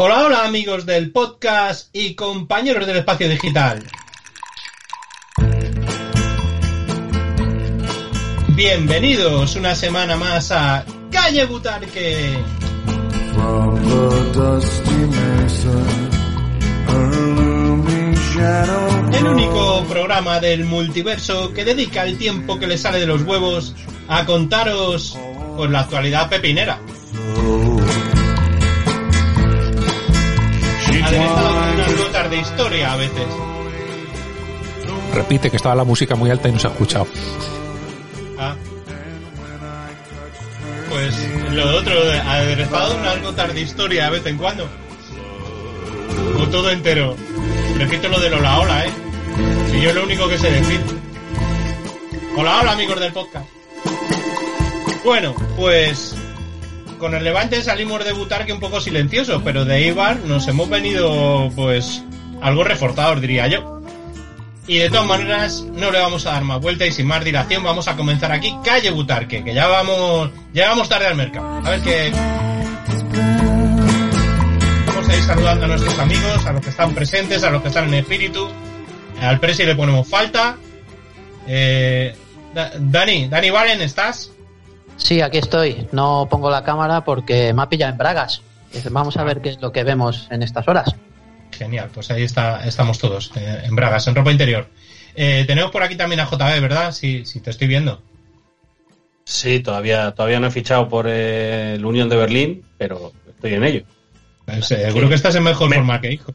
Hola, hola amigos del podcast y compañeros del espacio digital. Bienvenidos una semana más a Calle Butarque. El único programa del multiverso que dedica el tiempo que le sale de los huevos a contaros pues, la actualidad pepinera. Unas notas de historia a veces. Repite que estaba la música muy alta y no se ha escuchado. Ah. Pues lo otro, aderezado unas notas de historia de vez en cuando. O todo entero. Repito lo del hola hola, eh. Si yo es lo único que sé decir. Hola hola amigos del podcast. Bueno, pues con el Levante salimos de Butarque un poco silencioso, pero de Eibar nos hemos venido pues algo reforzados diría yo. Y de todas maneras, no le vamos a dar más vuelta y sin más dilación vamos a comenzar aquí Calle Butarque, que ya vamos, ya vamos tarde al mercado. A ver qué. Vamos a ir saludando a nuestros amigos, a los que están presentes, a los que están en espíritu. Al Presi le ponemos falta. Eh, Da- Dani, Dani Valen, ¿estás? Sí, aquí estoy. No pongo la cámara porque me ha pillado en bragas. Vamos a ver qué es lo que vemos en estas horas. Genial, pues ahí está, estamos todos, eh, en bragas, en ropa interior. Eh, tenemos por aquí también a JB, ¿verdad? Sí, sí, te estoy viendo. Sí, todavía, todavía no he fichado por eh, el Unión de Berlín, pero estoy en ello. Eh, Seguro que estás en mejor Me- forma que hijo.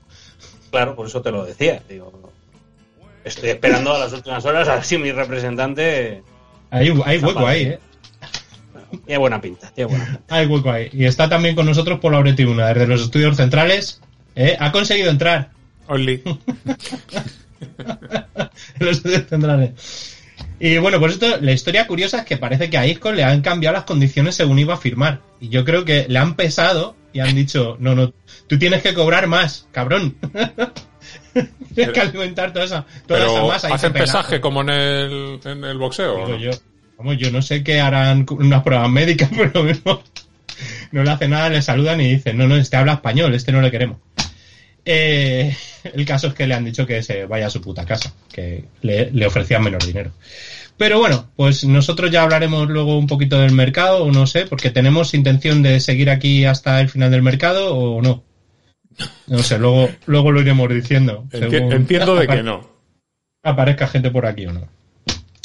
Claro, por eso te lo decía. Digo, estoy esperando a las últimas horas a ver si mi representante Hay, hay hueco ahí, ¿eh? Tiene buena pinta. Tiene buena pinta. Hay hueco ahí. Y está también con nosotros por la Tribuna, desde los estudios centrales. ¿eh? Ha conseguido entrar Only. en los estudios centrales. Y bueno, pues esto, la historia curiosa es que parece que a Isco le han cambiado las condiciones según iba a firmar. Y yo creo que le han pesado y han dicho, no, no, tú tienes que cobrar más, cabrón. tienes que alimentar toda esa, toda esa Pero masa. y hacen pesaje como en el, en el boxeo. ¿o Digo no? yo. Vamos, yo no sé qué harán unas pruebas médicas, pero mismo no le hace nada, le saludan y dicen, no, no, este habla español, este no le queremos. Eh, el caso es que le han dicho que se vaya a su puta casa, que le, le ofrecían menos dinero. Pero bueno, pues nosotros ya hablaremos luego un poquito del mercado, o no sé, porque tenemos intención de seguir aquí hasta el final del mercado o no. No sé, luego, luego lo iremos diciendo. Enti- según entiendo de que no. aparezca gente por aquí o no.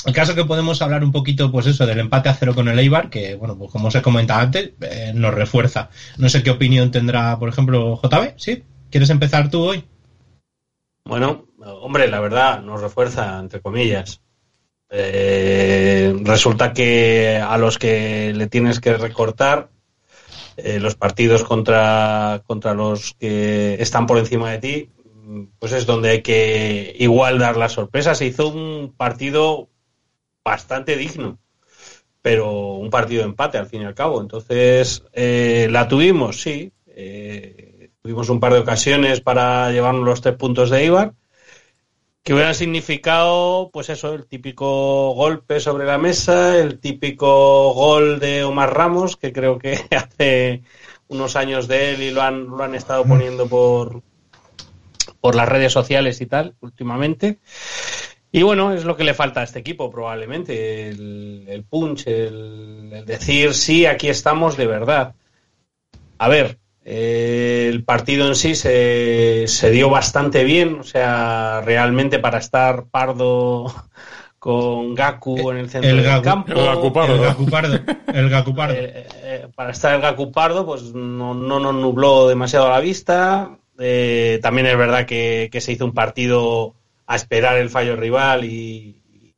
El caso que podemos hablar un poquito, pues eso, del empate a cero con el Eibar, que, bueno, pues como os he comentado antes, eh, nos refuerza. No sé qué opinión tendrá, por ejemplo, JB, ¿sí? ¿Quieres empezar tú hoy? Bueno, hombre, la verdad, nos refuerza, entre comillas. Eh, resulta que a los que le tienes que recortar eh, los partidos contra, contra los que están por encima de ti, pues es donde hay que igual dar la sorpresa. Se hizo un partido bastante digno, pero un partido de empate al fin y al cabo. Entonces, eh, la tuvimos, sí. Eh, tuvimos un par de ocasiones para llevarnos los tres puntos de Ibar que hubieran significado, pues eso, el típico golpe sobre la mesa, el típico gol de Omar Ramos, que creo que hace unos años de él y lo han, lo han estado poniendo por, por las redes sociales y tal, últimamente. Y bueno, es lo que le falta a este equipo, probablemente, el, el punch, el, el decir, sí, aquí estamos de verdad. A ver, eh, el partido en sí se, se dio bastante bien, o sea, realmente para estar pardo con Gaku en el centro El del Gaku. campo. El. El Gacupardo. El Gacupardo. Eh, eh, para estar el Gacupardo, pues no, no nos nubló demasiado la vista. Eh, también es verdad que, que se hizo un partido a esperar el fallo rival y, y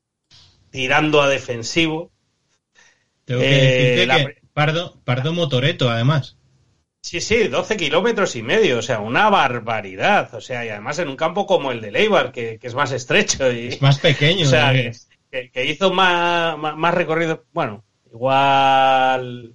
tirando a defensivo. Tengo que eh, decirte la que Pardo, Pardo Motoreto, además. Sí, sí, 12 kilómetros y medio, o sea, una barbaridad. O sea, y además en un campo como el de Leibar, que, que es más estrecho y, Es más pequeño. o sea, que, que hizo más, más, más recorrido. Bueno, igual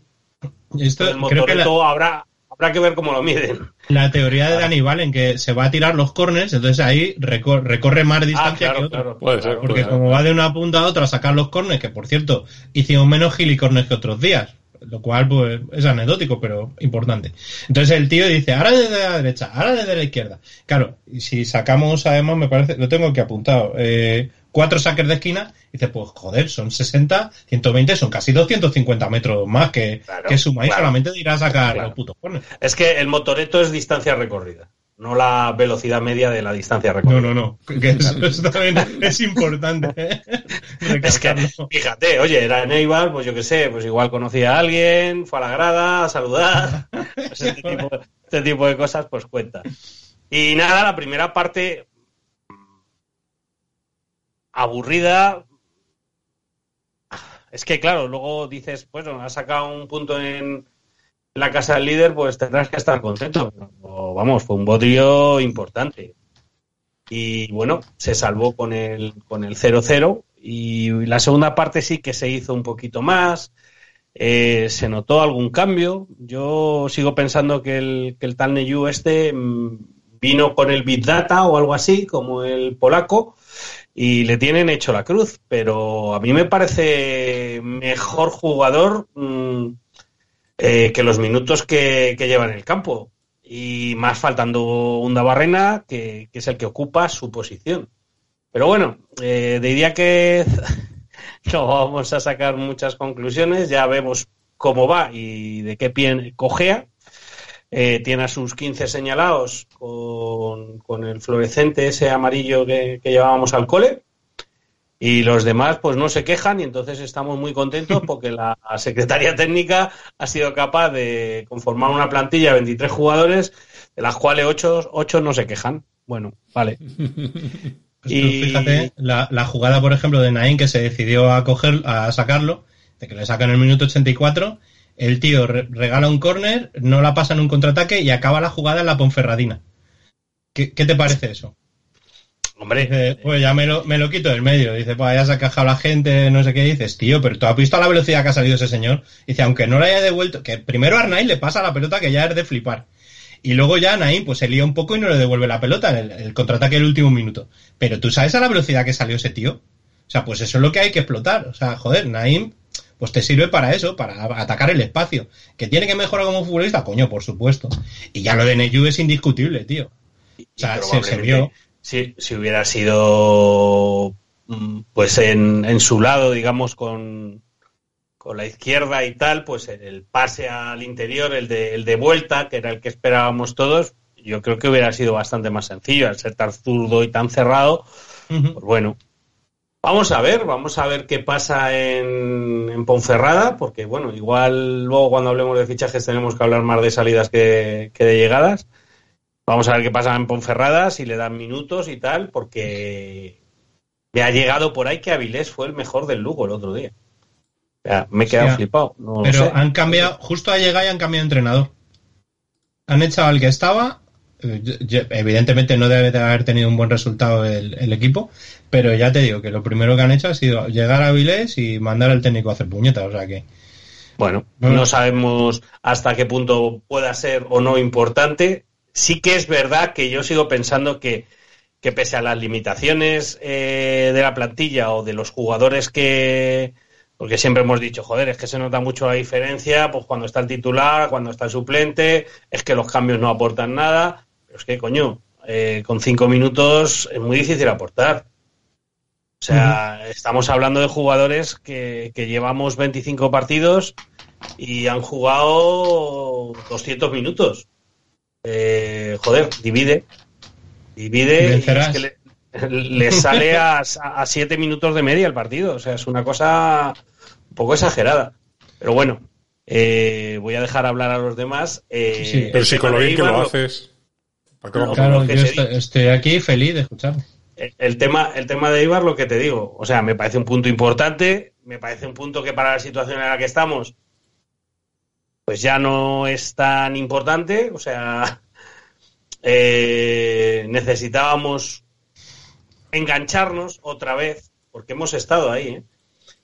Esto, el creo que la, motoreto habrá, habrá que ver cómo lo miden. la teoría de Dani Valen, que se va a tirar los corners, entonces ahí recor- recorre más Ah, distancia que claro, otro. claro. Puede ser. Porque como va de una punta a otra a sacar los corners, que por cierto, hicimos menos gilicornes que otros días, lo cual pues es anecdótico, pero importante. Entonces el tío dice, ahora desde la derecha, ahora desde la izquierda. Claro, y si sacamos además, me parece, lo tengo aquí apuntado, eh, cuatro saques de esquina, dice, pues joder, son 60, 120, son casi 250 metros más que, Claro, que sumáis claro. solamente de ir a sacar Claro. los putos corners. Es que el motoreto es distancia recorrida, no la velocidad media de la distancia No, recorrida. no, no, que eso, eso también es importante. ¿eh? Es que, fíjate, oye, era en Eibar, pues yo qué sé, pues igual conocía a alguien, fue a la grada a saludar, pues este, tipo, este tipo de cosas pues cuenta. Y nada, la primera parte aburrida. Es que claro, luego dices, bueno, has sacado un punto en la casa del líder, pues tendrás que estar contento. Vamos, fue un bodrio importante. Y bueno, se salvó con el con el 0-0 y la segunda parte sí que se hizo un poquito más. Eh, se notó algún cambio. Yo sigo pensando que el, que el tal Neyu este mm, vino con el Big Data o algo así, como el polaco, y le tienen hecho la cruz. Pero a mí me parece mejor jugador mm, eh, que los minutos que, que lleva en el campo. Y más faltando un Barrena, que, que es el que ocupa su posición. Pero bueno, eh, diría que no vamos a sacar muchas conclusiones, ya vemos cómo va y de qué pie cojea. Eh, tiene a sus 15 señalados con, con el fluorescente ese amarillo que, que llevábamos al cole. Y los demás pues no se quejan y entonces estamos muy contentos porque la Secretaría Técnica ha sido capaz de conformar una plantilla de 23 jugadores, de las cuales 8, ocho no se quejan. Bueno, vale. Pues Y- fíjate, la, la jugada, por ejemplo, de Nain que se decidió a coger, a sacarlo, de que le sacan el minuto 84, el tío re- regala un córner, no la pasa en un contraataque y acaba la jugada en la Ponferradina. ¿Qué, qué te parece eso? Hombre, Dice, pues ya me lo, me lo quito del medio. Dice, pues ya se ha quejado la gente, no sé qué. Dices, tío, pero tú has visto la velocidad que ha salido ese señor. Dice, aunque no le haya devuelto, que primero a Arnaiz le pasa la pelota que ya es de flipar. Y luego ya Naim pues se lía un poco y no le devuelve la pelota en el, el contraataque del último minuto. Pero tú sabes a la velocidad que salió ese tío. O sea, pues eso es lo que hay que explotar. O sea, joder, Naim, pues te sirve para eso, para atacar el espacio. Que tiene que mejorar como futbolista, coño, por supuesto. Y ya lo de Neyu es indiscutible, tío. O sea, se, se vio. Si, si hubiera sido mm, pues en, en su lado, digamos, con, con la izquierda y tal, pues el, pase al interior, el de, el de vuelta, que era el que esperábamos todos, yo creo que hubiera sido bastante más sencillo, al ser tan zurdo y tan cerrado, pues bueno. Vamos a ver, vamos a ver qué pasa en, en Ponferrada, porque bueno, igual luego cuando hablemos de fichajes tenemos que hablar más de salidas que, que de llegadas. Vamos a ver qué pasa en Ponferrada, si le dan minutos y tal, porque me ha llegado por ahí que Avilés fue el mejor del Lugo el otro día. O sea, me he quedado flipado. no Pero sé. han cambiado, justo a llegar y han cambiado de entrenador. Han echado al que estaba. Eh, Evidentemente no debe de haber tenido un buen resultado el, el equipo, pero ya te digo que lo primero que han hecho ha sido llegar a Vilés y mandar al técnico a hacer puñetas. O sea que. Bueno, Bueno. no sabemos hasta qué punto pueda ser o no importante. Sí que es verdad que yo sigo pensando que, que pese a las limitaciones eh, de la plantilla o de los jugadores que... Porque siempre hemos dicho, joder, es que se nota mucho la diferencia, pues cuando está el titular, cuando está el suplente, es que los cambios no aportan nada. Pero es que, coño, eh, con cinco minutos es muy difícil aportar. O sea, estamos hablando de jugadores que, que llevamos 25 partidos y han jugado 200 minutos. Eh, joder, divide. Divide y es que le, le sale a, a 7 minutos de media el partido. O sea, es una cosa un poco exagerada. Pero bueno, eh, voy a dejar hablar a los demás. Eh, Sí, Pero si con lo bien que lo haces. ¿Para qué No, vamos a Claro, lo que yo se estoy, aquí feliz de escuchar. El tema, el tema de Ibar, lo que te digo, o sea, me parece un punto importante, me parece un punto que para la situación en la que estamos pues ya no es tan importante. O sea, eh, necesitábamos engancharnos otra vez, porque hemos estado ahí, ¿eh?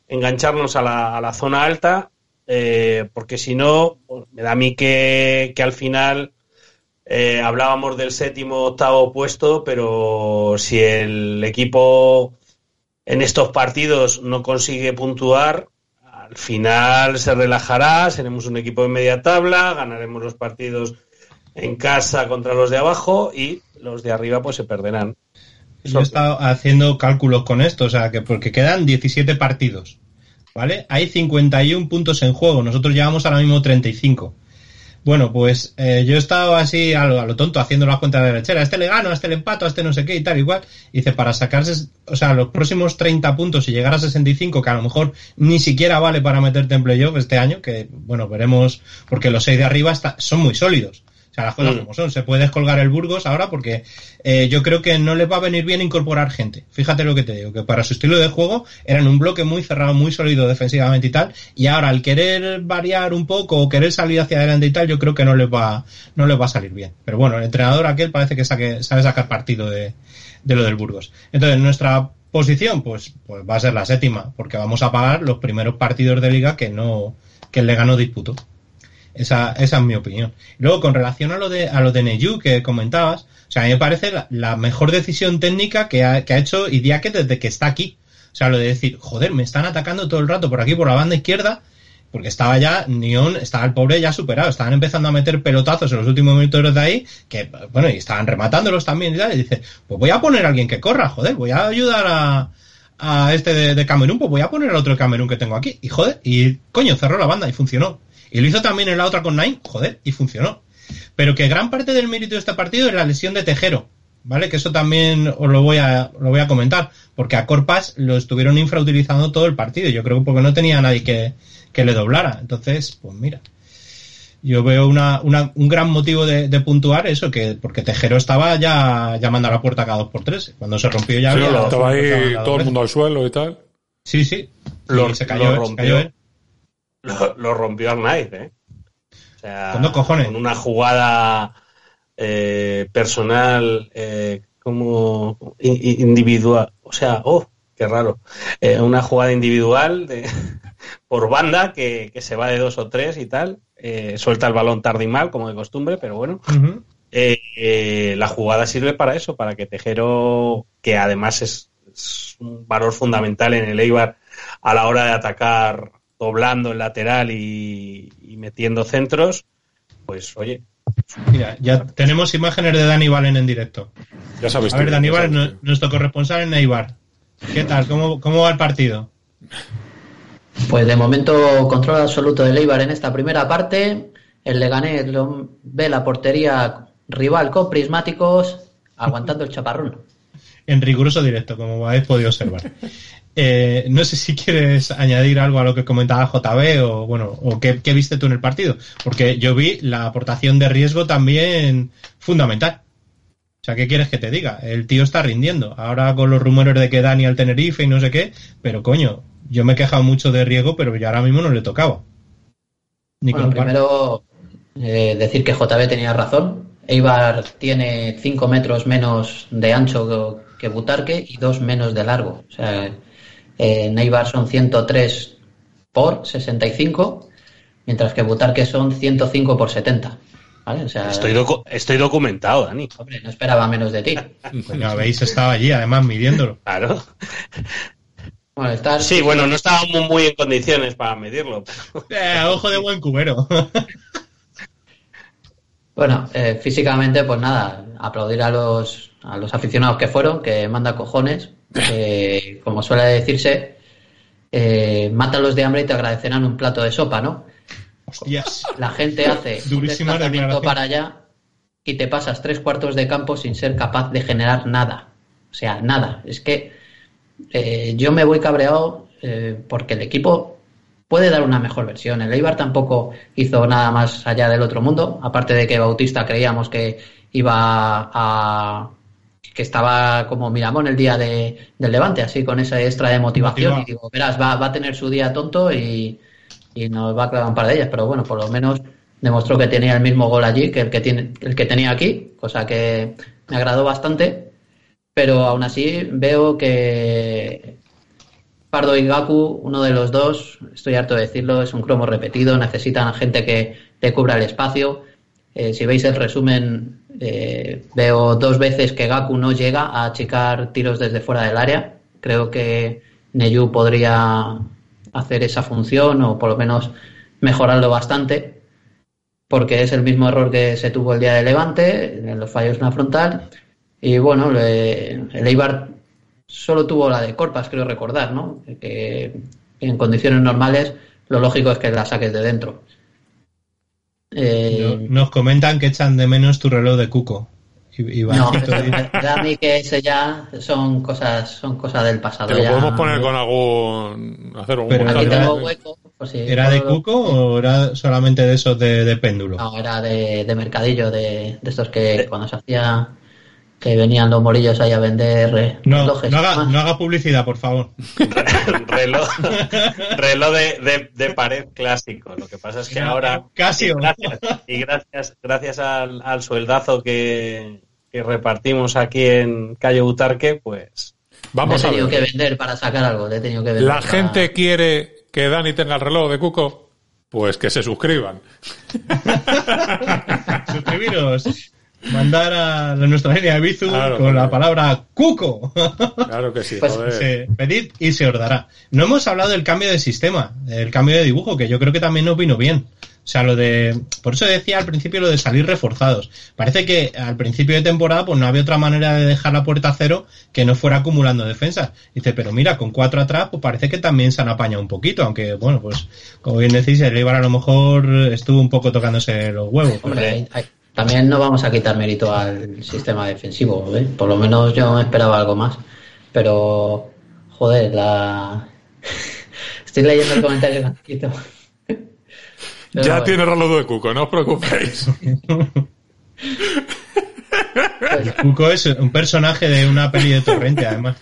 engancharnos a la, a la zona alta, eh, porque si no, pues, me da a mí que, que al final eh, hablábamos del séptimo octavo puesto, pero si el equipo en estos partidos no consigue puntuar, al final se relajará, seremos un equipo de media tabla, ganaremos los partidos en casa contra los de abajo y los de arriba pues se perderán. Yo he estado haciendo cálculos con esto, o sea, que porque quedan 17 partidos, ¿vale? Hay 51 puntos en juego, nosotros llevamos ahora mismo 35. Bueno, pues eh, yo he estado así a lo, a lo tonto haciendo las cuentas de lechera. A este le gano, a este le empato, a este no sé qué y tal, igual. Y dice, para sacarse, o sea, los próximos 30 puntos y llegar a 65, que a lo mejor ni siquiera vale para meterte en playoff este año, que bueno, veremos, porque los seis de arriba está- son muy sólidos. O sea, las cosas Mm. como son. Se puede descolgar el Burgos ahora porque eh, yo creo que no les va a venir bien incorporar gente. Fíjate lo que te digo, que para su estilo de juego eran un bloque muy cerrado, muy sólido defensivamente y tal. Y ahora al querer variar un poco o querer salir hacia adelante y tal, yo creo que no les va, no les va a salir bien. Pero bueno, el entrenador aquel parece que saque, sabe sacar partido de, de lo del Burgos. Entonces, nuestra posición, pues, pues va a ser la séptima, porque vamos a pagar los primeros partidos de liga que no, que el Lega no disputó. Esa, esa es mi opinión. Luego, con relación a lo de, a lo de Neyu que comentabas, o sea, a mí me parece la, mejor decisión técnica que ha, que ha hecho Idiake desde que está aquí. O sea, lo de decir, joder, me están atacando todo el rato por aquí, por la banda izquierda, porque estaba ya, Neon, estaba el pobre ya superado, estaban empezando a meter pelotazos en los últimos minutos de ahí, que, bueno, y estaban rematándolos también y tal, y dice, pues voy a poner a alguien que corra, joder, voy a ayudar a, a este de, de Camerún, pues voy a poner al otro Camerún que tengo aquí, y joder, y coño, cerró la banda y funcionó. Y lo hizo también en la otra con Nine, joder, y funcionó. Pero que gran parte del mérito de este partido es la lesión de Tejero, ¿vale? Que eso también os lo voy a, lo voy a comentar, porque a Corpas lo estuvieron infrautilizando todo el partido, yo creo que porque no tenía nadie que, que le doblara. Entonces, pues mira, yo veo una, una- un gran motivo de, de puntuar eso, que porque Tejero estaba ya llamando a la puerta cada dos por tres. Cuando se rompió ya Sí, había- estaba ahí todo el mundo al suelo y tal. Sí, sí. Lo- Y se cayó, lo se cayó él. Lo, lo rompió Arnaiz, ¿eh? O sea, Con dos cojones. con una jugada eh, personal eh, como individual. O sea, oh, qué raro. Eh, una jugada individual de, por banda que, que se va de dos o tres y tal. Eh, suelta el balón tarde y mal, como de costumbre, pero bueno. Eh, eh, la jugada sirve para eso, para que Tejero, que además es, es un valor fundamental en el Eibar a la hora de atacar doblando el lateral y, y metiendo centros, pues oye, Mira, ya tenemos imágenes de Dani Valen en directo. Ya sabes. A ver, Dani Valen, nuestro corresponsal en Eibar. ¿Qué tal? ¿Cómo, cómo va el partido? Pues de momento control absoluto del Eibar en esta primera parte. El Leganés lo- ve la portería rival con prismáticos aguantando el chaparrón. En riguroso directo, como habéis podido observar. Eh, no sé si quieres añadir algo a lo que comentaba JB o bueno, o qué, qué viste tú en el partido, porque yo vi la aportación de riesgo también fundamental. O sea, ¿qué quieres que te diga? El tío está rindiendo. Ahora con los rumores de que Dani al Tenerife y no sé qué, pero coño, yo me he quejado mucho de riesgo, pero yo ahora mismo no le tocaba. Ni Bueno, primero eh, decir que JB tenía razón. Eibar tiene 5 metros menos de ancho que Butarque y 2 menos de largo. O sea, eh, en Eibar son 103 por 65, mientras que Butarque son 105 por 70. ¿Vale? O sea, estoy, docu- estoy documentado, Dani. hombre, no esperaba menos de ti. Coño, habéis estado allí, además, midiéndolo. Claro. Bueno, estás- Sí, bueno, no estábamos muy en condiciones para medirlo. pero- Eh, ojo de buen cubero. Bueno, eh, físicamente, pues nada, aplaudir a los, a los aficionados que fueron, que manda cojones, que como suele decirse, eh, mátalos de hambre y te agradecerán un plato de sopa, ¿no? Hostias. La gente hace un Durísima desplazamiento declaración. para allá y te pasas tres cuartos de campo sin ser capaz de generar nada. O sea, nada. Es que eh, yo me voy cabreado eh, porque el equipo puede dar una mejor versión. El Eibar tampoco hizo nada más allá del otro mundo, aparte de que Bautista creíamos que iba a que estaba como Miramón el día de, del Levante, así con esa extra de motivación. Y digo, verás, va, va a tener su día tonto y, y nos va a clavar un par de ellas, pero bueno, por lo menos demostró que tenía el mismo gol allí que el que tiene el que tenía aquí, cosa que me agradó bastante, pero aún así veo que Pardo y Gaku, uno de los dos, estoy harto de decirlo, es un cromo repetido, necesitan a gente que te cubra el espacio. Eh, si veis el resumen, eh, veo dos veces que Gaku no llega a achicar tiros desde fuera del área. Creo que Neyu podría hacer esa función o por lo menos mejorarlo bastante, porque es el mismo error que se tuvo el día de Levante, en los fallos en la frontal. Y bueno, le- el Eibar solo tuvo la de Corpas, creo recordar, ¿no? Que en condiciones normales lo lógico es que la saques de dentro. Eh, Nos comentan que echan de menos tu reloj de cuco. Y- no, a mí que ese ya son cosas, son cosas del pasado. Te lo ya. podemos poner con algún. hacer un Pero Aquí ¿Era- tengo hueco. por si ¿Era de cuco o era solamente de esos de, de péndulo? No, era de, de mercadillo, de, de estos que cuando se hacía, que venían los morillos ahí a vender eh, No, relojes. no haga, Ah, no haga publicidad, por favor. reloj reloj de, de- de pared clásico. Lo que pasa es que ahora. Casio. Y gracias, y gracias, gracias al, al sueldazo que, que repartimos aquí en Calle Butarque, pues. he Vamos a tenido que vender para sacar algo, he tenido que vender. La para- gente quiere que Dani tenga el reloj de Cuco. Pues que se suscriban. Suscribiros. Mandar a nuestra línea de Bizu Claro, con la palabra cuco. Claro que sí, Pues, joder. Se- pedid y se os dará. No hemos hablado del cambio de sistema, el cambio de dibujo, que yo creo que también nos vino bien. O sea, lo de. Por eso decía al principio lo de salir reforzados. Parece que al principio de temporada, pues no había otra manera de dejar la puerta a cero que no fuera acumulando defensas. Dice, pero mira, con cuatro atrás, pues parece que también se han apañado un poquito. Aunque, bueno, pues como bien decís, el Eibar a lo mejor estuvo un poco tocándose los huevos. Hombre, hay- hay- también no vamos a quitar mérito al sistema defensivo, ¿eh? por lo menos yo me esperaba algo más. Pero, joder, la. Estoy leyendo el comentario Blanquito. Pero ya bueno, tiene reloj de Cuco, no os preocupéis. Cuco es un personaje de una peli de Torrente, además.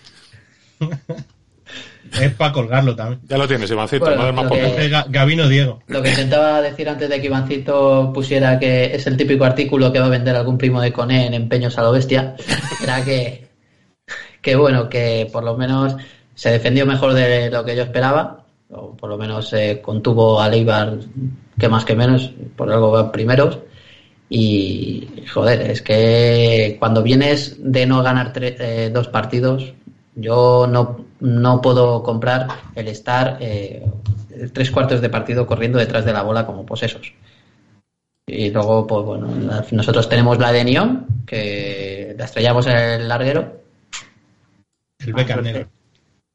Es para colgarlo también. ya lo tienes, Ivancito, Bueno, no que- culo. Ga- Gavino Diego. Lo que intentaba decir antes de que Ivancito pusiera que es el típico artículo que va a vender algún primo de Coné en empeños a lo bestia, era que, que bueno, que por lo menos se defendió mejor de lo que yo esperaba, o por lo menos se contuvo a Leibar que más que menos, por algo van primeros. Y joder, es que cuando vienes de no ganar tre- eh, dos partidos, yo no, no puedo comprar el estar eh, tres cuartos de partido corriendo detrás de la bola como posesos. Y luego, pues bueno, nosotros tenemos la de Neon, que la estrellamos en el larguero, El Beckham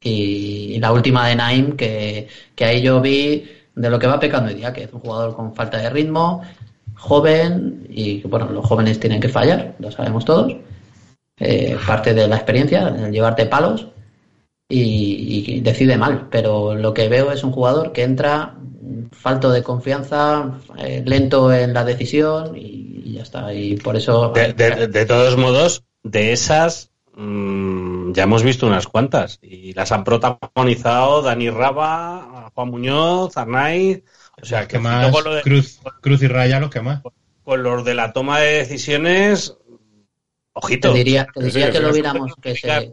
y, la última de Naim, que, que ahí yo vi de lo que va pecando hoy día, que es un jugador con falta de ritmo, joven, y bueno, los jóvenes tienen que fallar, lo sabemos todos. Eh, parte de la experiencia, el llevarte palos, y, y decide mal. Pero lo que veo es un jugador que entra falto de confianza, eh, lento en la decisión, y, y ya está. Y por eso. De, de- de todos modos, de esas mm, ya hemos visto unas cuantas y las han protagonizado Dani Raba, Juan Muñoz, Arnaiz. O sea, que más luego lo de- cruz, cruz y raya, los que más. con los de la toma de decisiones, ojito. Te diría, te Que diría sí, que que lo viéramos, que se,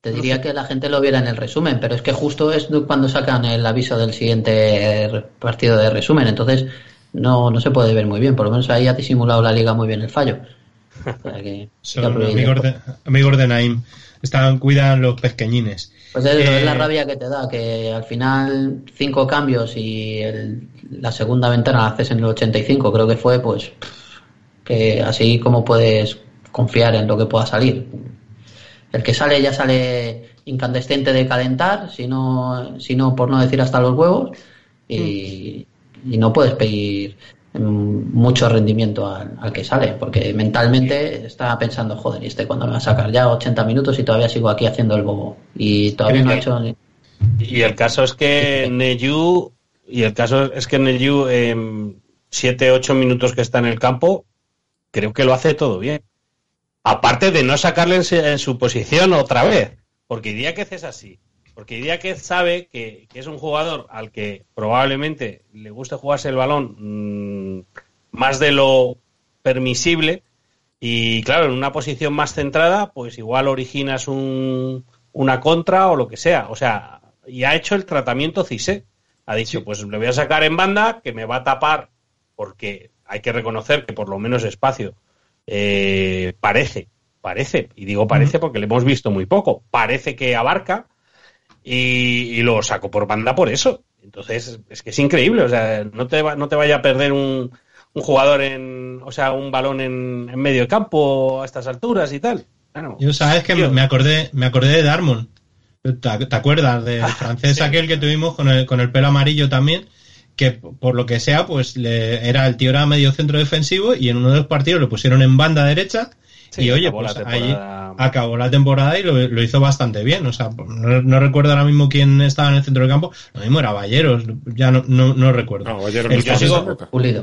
te diría que la gente lo viera en el resumen, pero es que justo es cuando sacan el aviso del siguiente partido de resumen, entonces no, no se puede ver muy bien, por lo menos ahí ha disimulado la liga muy bien el fallo. O sea que- Son amigos de, amigos de Naim. Están, cuidan los pesqueñines. Pues es, eso, Eh, es la rabia que te da, que al final cinco cambios y el- la segunda ventana la haces en el 85, creo que fue, pues que así como puedes confiar en lo que pueda salir. El que sale ya sale incandescente de calentar, si no, si no por no decir hasta los huevos, y, y no puedes pedir mm, mucho rendimiento al, al que sale, porque mentalmente está pensando, joder, ¿y este cuando me va a sacar ya 80 minutos y todavía sigo aquí haciendo el bobo? Y todavía no ha hecho ni... Y el caso es que Neyu, y el caso es que Neyu, en 7, 8 minutos que está en el campo, creo que lo hace todo bien. Aparte de no sacarle en, su posición otra vez, porque diría que es así. Porque Idiáquez sabe que, que es un jugador al que probablemente le guste jugarse el balón mm, más de lo permisible. Y claro, en una posición más centrada, pues igual originas un, una contra o lo que sea. O sea, y ha hecho el tratamiento Cise. Ha dicho, pues le voy a sacar en banda, que me va a tapar, porque hay que reconocer que por lo menos espacio eh, parece, parece, y digo parece porque le hemos visto muy poco, parece que abarca y, y lo saco por banda por eso. Entonces, es que es increíble, o sea, no te, va- no te vaya a perder un, un jugador en, o sea, un balón en, en medio campo a estas alturas y tal. Bueno, Yo sabes que tío, me acordé, me acordé de Darmon. ¿Te, te acuerdas del francés sí. aquel que tuvimos con el, con el pelo amarillo también? Que por lo que sea, pues le, era el tío era medio centro defensivo y en uno de los partidos lo pusieron en banda derecha Sí, y oye, acabó pues la ahí temporada. acabó la temporada y lo, lo hizo bastante bien. O sea, no, no recuerdo ahora mismo quién estaba en el centro del campo. Lo mismo era Valleros, ya no, no, no recuerdo. No, El sigo- esa época. Pulido.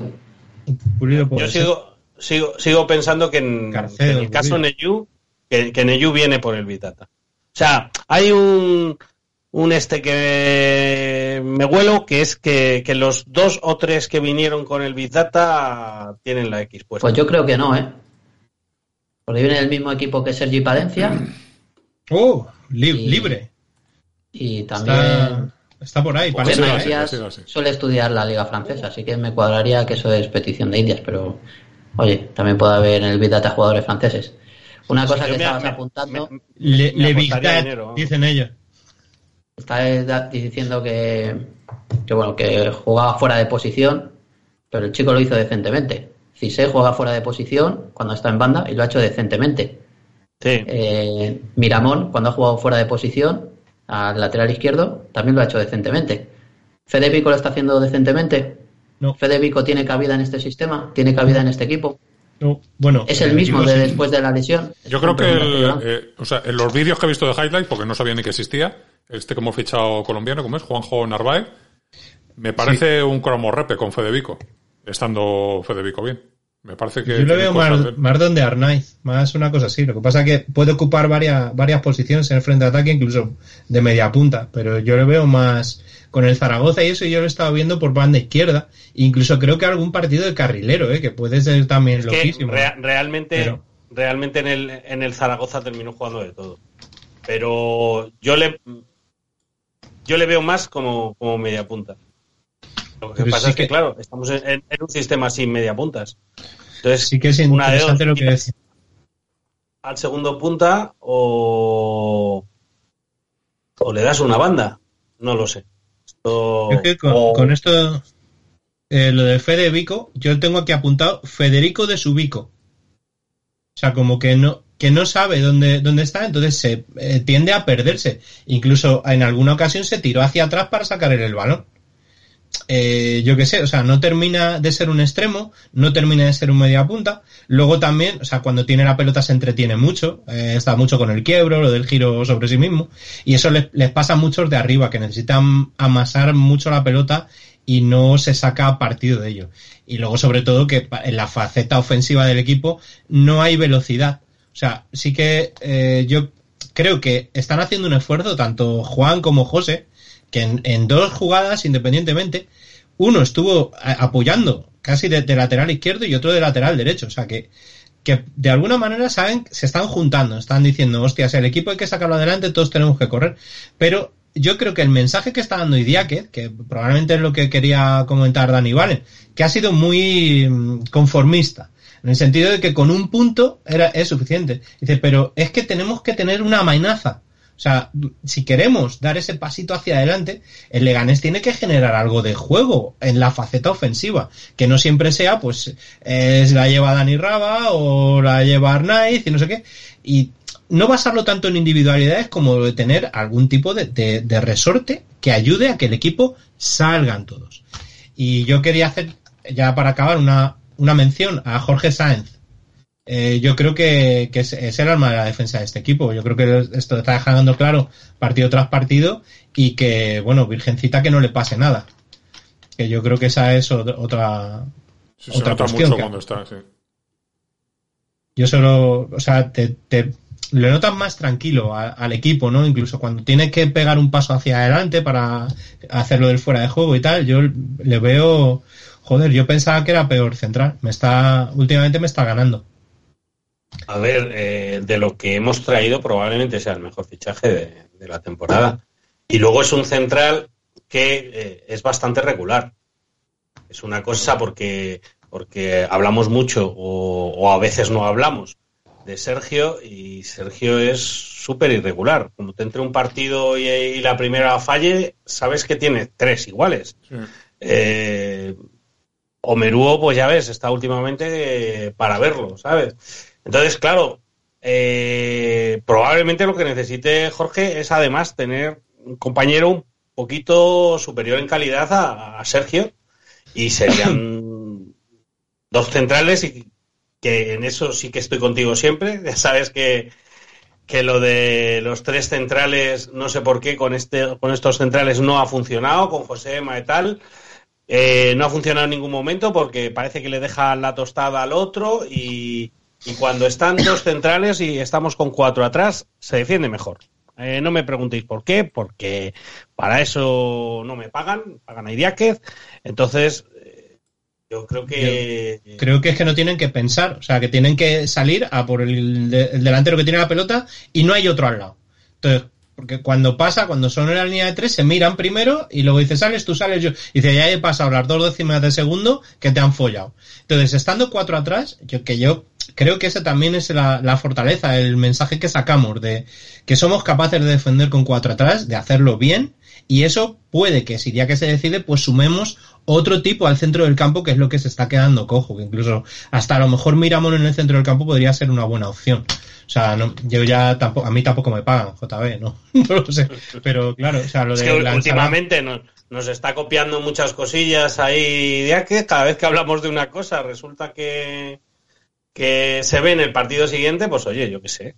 Pulido puede Yo sigo, sigo, sigo pensando que en, Carcedo, que en el caso. Neyu, que, que Neyu viene por el Vitata. O sea, hay un, un este que me huelo, que es que, que los dos o tres que vinieron con el Vitata tienen la X puesta. Pues yo creo que no, ¿eh? Porque viene del mismo equipo que Sergi Palencia Oh, li- Y- libre. y también Está, está por ahí, Pues parece. sí, sí. Macías sí, sí. suele estudiar la liga francesa, así que me cuadraría que eso es petición de Indias, pero oye, también puede haber en el Big Data jugadores franceses. Una cosa que estabas me- apuntando, me- Le, me le Big dinero, vamos. dicen ellos. Estás diciendo que, que bueno, que jugaba fuera de posición, pero el chico lo hizo decentemente. Cise juega fuera de posición cuando está en banda y lo ha hecho decentemente. Sí. Eh, Miramón, cuando ha jugado fuera de posición, al lateral izquierdo, también lo ha hecho decentemente. Fede Vico lo está haciendo decentemente. No. Fede Vico tiene cabida en este sistema, tiene cabida en este equipo. No, bueno, Es el eh, mismo de después de la lesión. Yo creo que, el- eh, o sea, en los vídeos que he visto de highlights, porque no sabía ni que existía, este que hemos fichado colombiano, como es Juanjo Narváez, me parece un cromorrepe con Fedevico, estando Fedevico bien. Me parece que. Yo lo veo más, más donde Arnaiz, más una cosa así. Lo que pasa es que puede ocupar varias, varias posiciones en el frente de ataque, incluso de media punta, pero yo lo veo más con el Zaragoza y eso yo lo he estado viendo por banda izquierda. Incluso creo que algún partido de carrilero, ¿eh? que puede ser también Es que loquísimo. rea- realmente, Pero- realmente en el, en el Zaragoza terminó jugando de todo. Pero yo le yo le veo más como, como media punta. Lo que Pero pasa sí es que, que- claro, estamos en, un sistema sin media puntas. Entonces, Sí que es una de dos, lo que decía. al segundo punta o, o le das una banda. No lo sé. Esto- es que con, o- con esto, eh, lo de Fede Vico, yo tengo aquí apuntado Federico de Subico. O sea, como que no, que no sabe dónde, dónde está, entonces se eh, tiende a perderse. Incluso en alguna ocasión se tiró hacia atrás para sacar el balón. Eh, yo qué sé, o sea, no termina de ser un extremo, no termina de ser un media punta. Luego también, o sea, cuando tiene la pelota se entretiene mucho, eh, está mucho con el quiebro, lo del giro sobre sí mismo, y eso les, les pasa a muchos de arriba, que necesitan amasar mucho la pelota y no se saca partido de ello. Y luego, sobre todo, que en la faceta ofensiva del equipo no hay velocidad. O sea, sí que eh, yo creo que están haciendo un esfuerzo, tanto Juan como José, que en, dos jugadas, independientemente, uno estuvo apoyando casi de, de lateral izquierdo y otro de lateral derecho. O sea, que, que de alguna manera saben, se están juntando, están diciendo, hostias, el equipo hay que sacarlo adelante, todos tenemos que correr. Pero yo creo que el mensaje que está dando Idiáquez, que probablemente es lo que quería comentar Dani Valen, que ha sido muy mm, conformista, en el sentido de que con un punto era, es suficiente. Dice, pero es que tenemos que tener una amenaza. O sea, si queremos dar ese pasito hacia adelante, el Leganés tiene que generar algo de juego en la faceta ofensiva, que no siempre sea, pues, es la lleva Dani Raba o la lleva Arnaiz y no sé qué. Y no basarlo tanto en individualidades como de tener algún tipo de, de- de resorte que ayude a que el equipo salgan todos. Y yo quería hacer, ya para acabar, una, una mención a Jorge Sáenz. Eh, yo creo que, que es, es el alma de la defensa de este equipo. Yo creo que esto está dejando claro partido tras partido y que, bueno, Virgencita que no le pase nada. Que yo creo que esa es otra, otra, Sí, se otra nota cuestión mucho que- cuando está, sí. Yo solo, o sea, te, te- le notas más tranquilo a- al equipo, ¿no? Incluso cuando tiene que pegar un paso hacia adelante para hacerlo del fuera de juego y tal, yo le veo, joder, yo pensaba que era peor central. Me está, últimamente me está ganando. A ver, eh, de lo que hemos traído probablemente sea el mejor fichaje de, de la temporada. Y luego es un central que eh, es bastante regular. Es una cosa porque, porque hablamos mucho o, o a veces no hablamos de Sergio y Sergio es súper irregular. Como te entre un partido y, y la primera falle, sabes que tiene tres iguales. Eh, Omeruo, pues ya ves, está últimamente eh, para verlo, ¿sabes? Entonces, claro, eh, probablemente lo que necesite Jorge es además tener un compañero un poquito superior en calidad a, a Sergio y serían dos centrales y que en eso sí que estoy contigo siempre. Ya sabes que, que lo de los tres centrales, no sé por qué con este, con estos centrales no ha funcionado, con José y tal. Eh, no ha funcionado en ningún momento porque parece que le deja la tostada al otro y, cuando están dos centrales y estamos con cuatro atrás, se defiende mejor. Eh, no me preguntéis por qué, porque para eso no me pagan, pagan a Idiáquez. Entonces, eh, yo creo que... Creo que es que no tienen que pensar, o sea, que tienen que salir a por el, de- el delantero que tiene la pelota y no hay otro al lado. Entonces, porque cuando pasa, cuando son en la línea de tres, se miran primero y luego dice, sales tú, sales yo. Y dice, ya he pasado las dos décimas de segundo que te han follado. Entonces, estando cuatro atrás, yo que yo creo que esa también es la, fortaleza, el mensaje que sacamos de que somos capaces de defender con cuatro atrás, de hacerlo bien, y eso puede que si ya que se decide, pues sumemos otro tipo al centro del campo, que es lo que se está quedando cojo, que incluso hasta a lo mejor Miramón en el centro del campo podría ser una buena opción. O sea, no, yo ya tampoco, a mí tampoco me pagan, JB, ¿no? no lo sé. Pero claro, o sea, lo Es de que la ensalada- últimamente nos, nos está copiando muchas cosillas ahí Idiáquez. Cada vez que hablamos de una cosa resulta que, que se ve en el partido siguiente, pues oye, yo qué sé.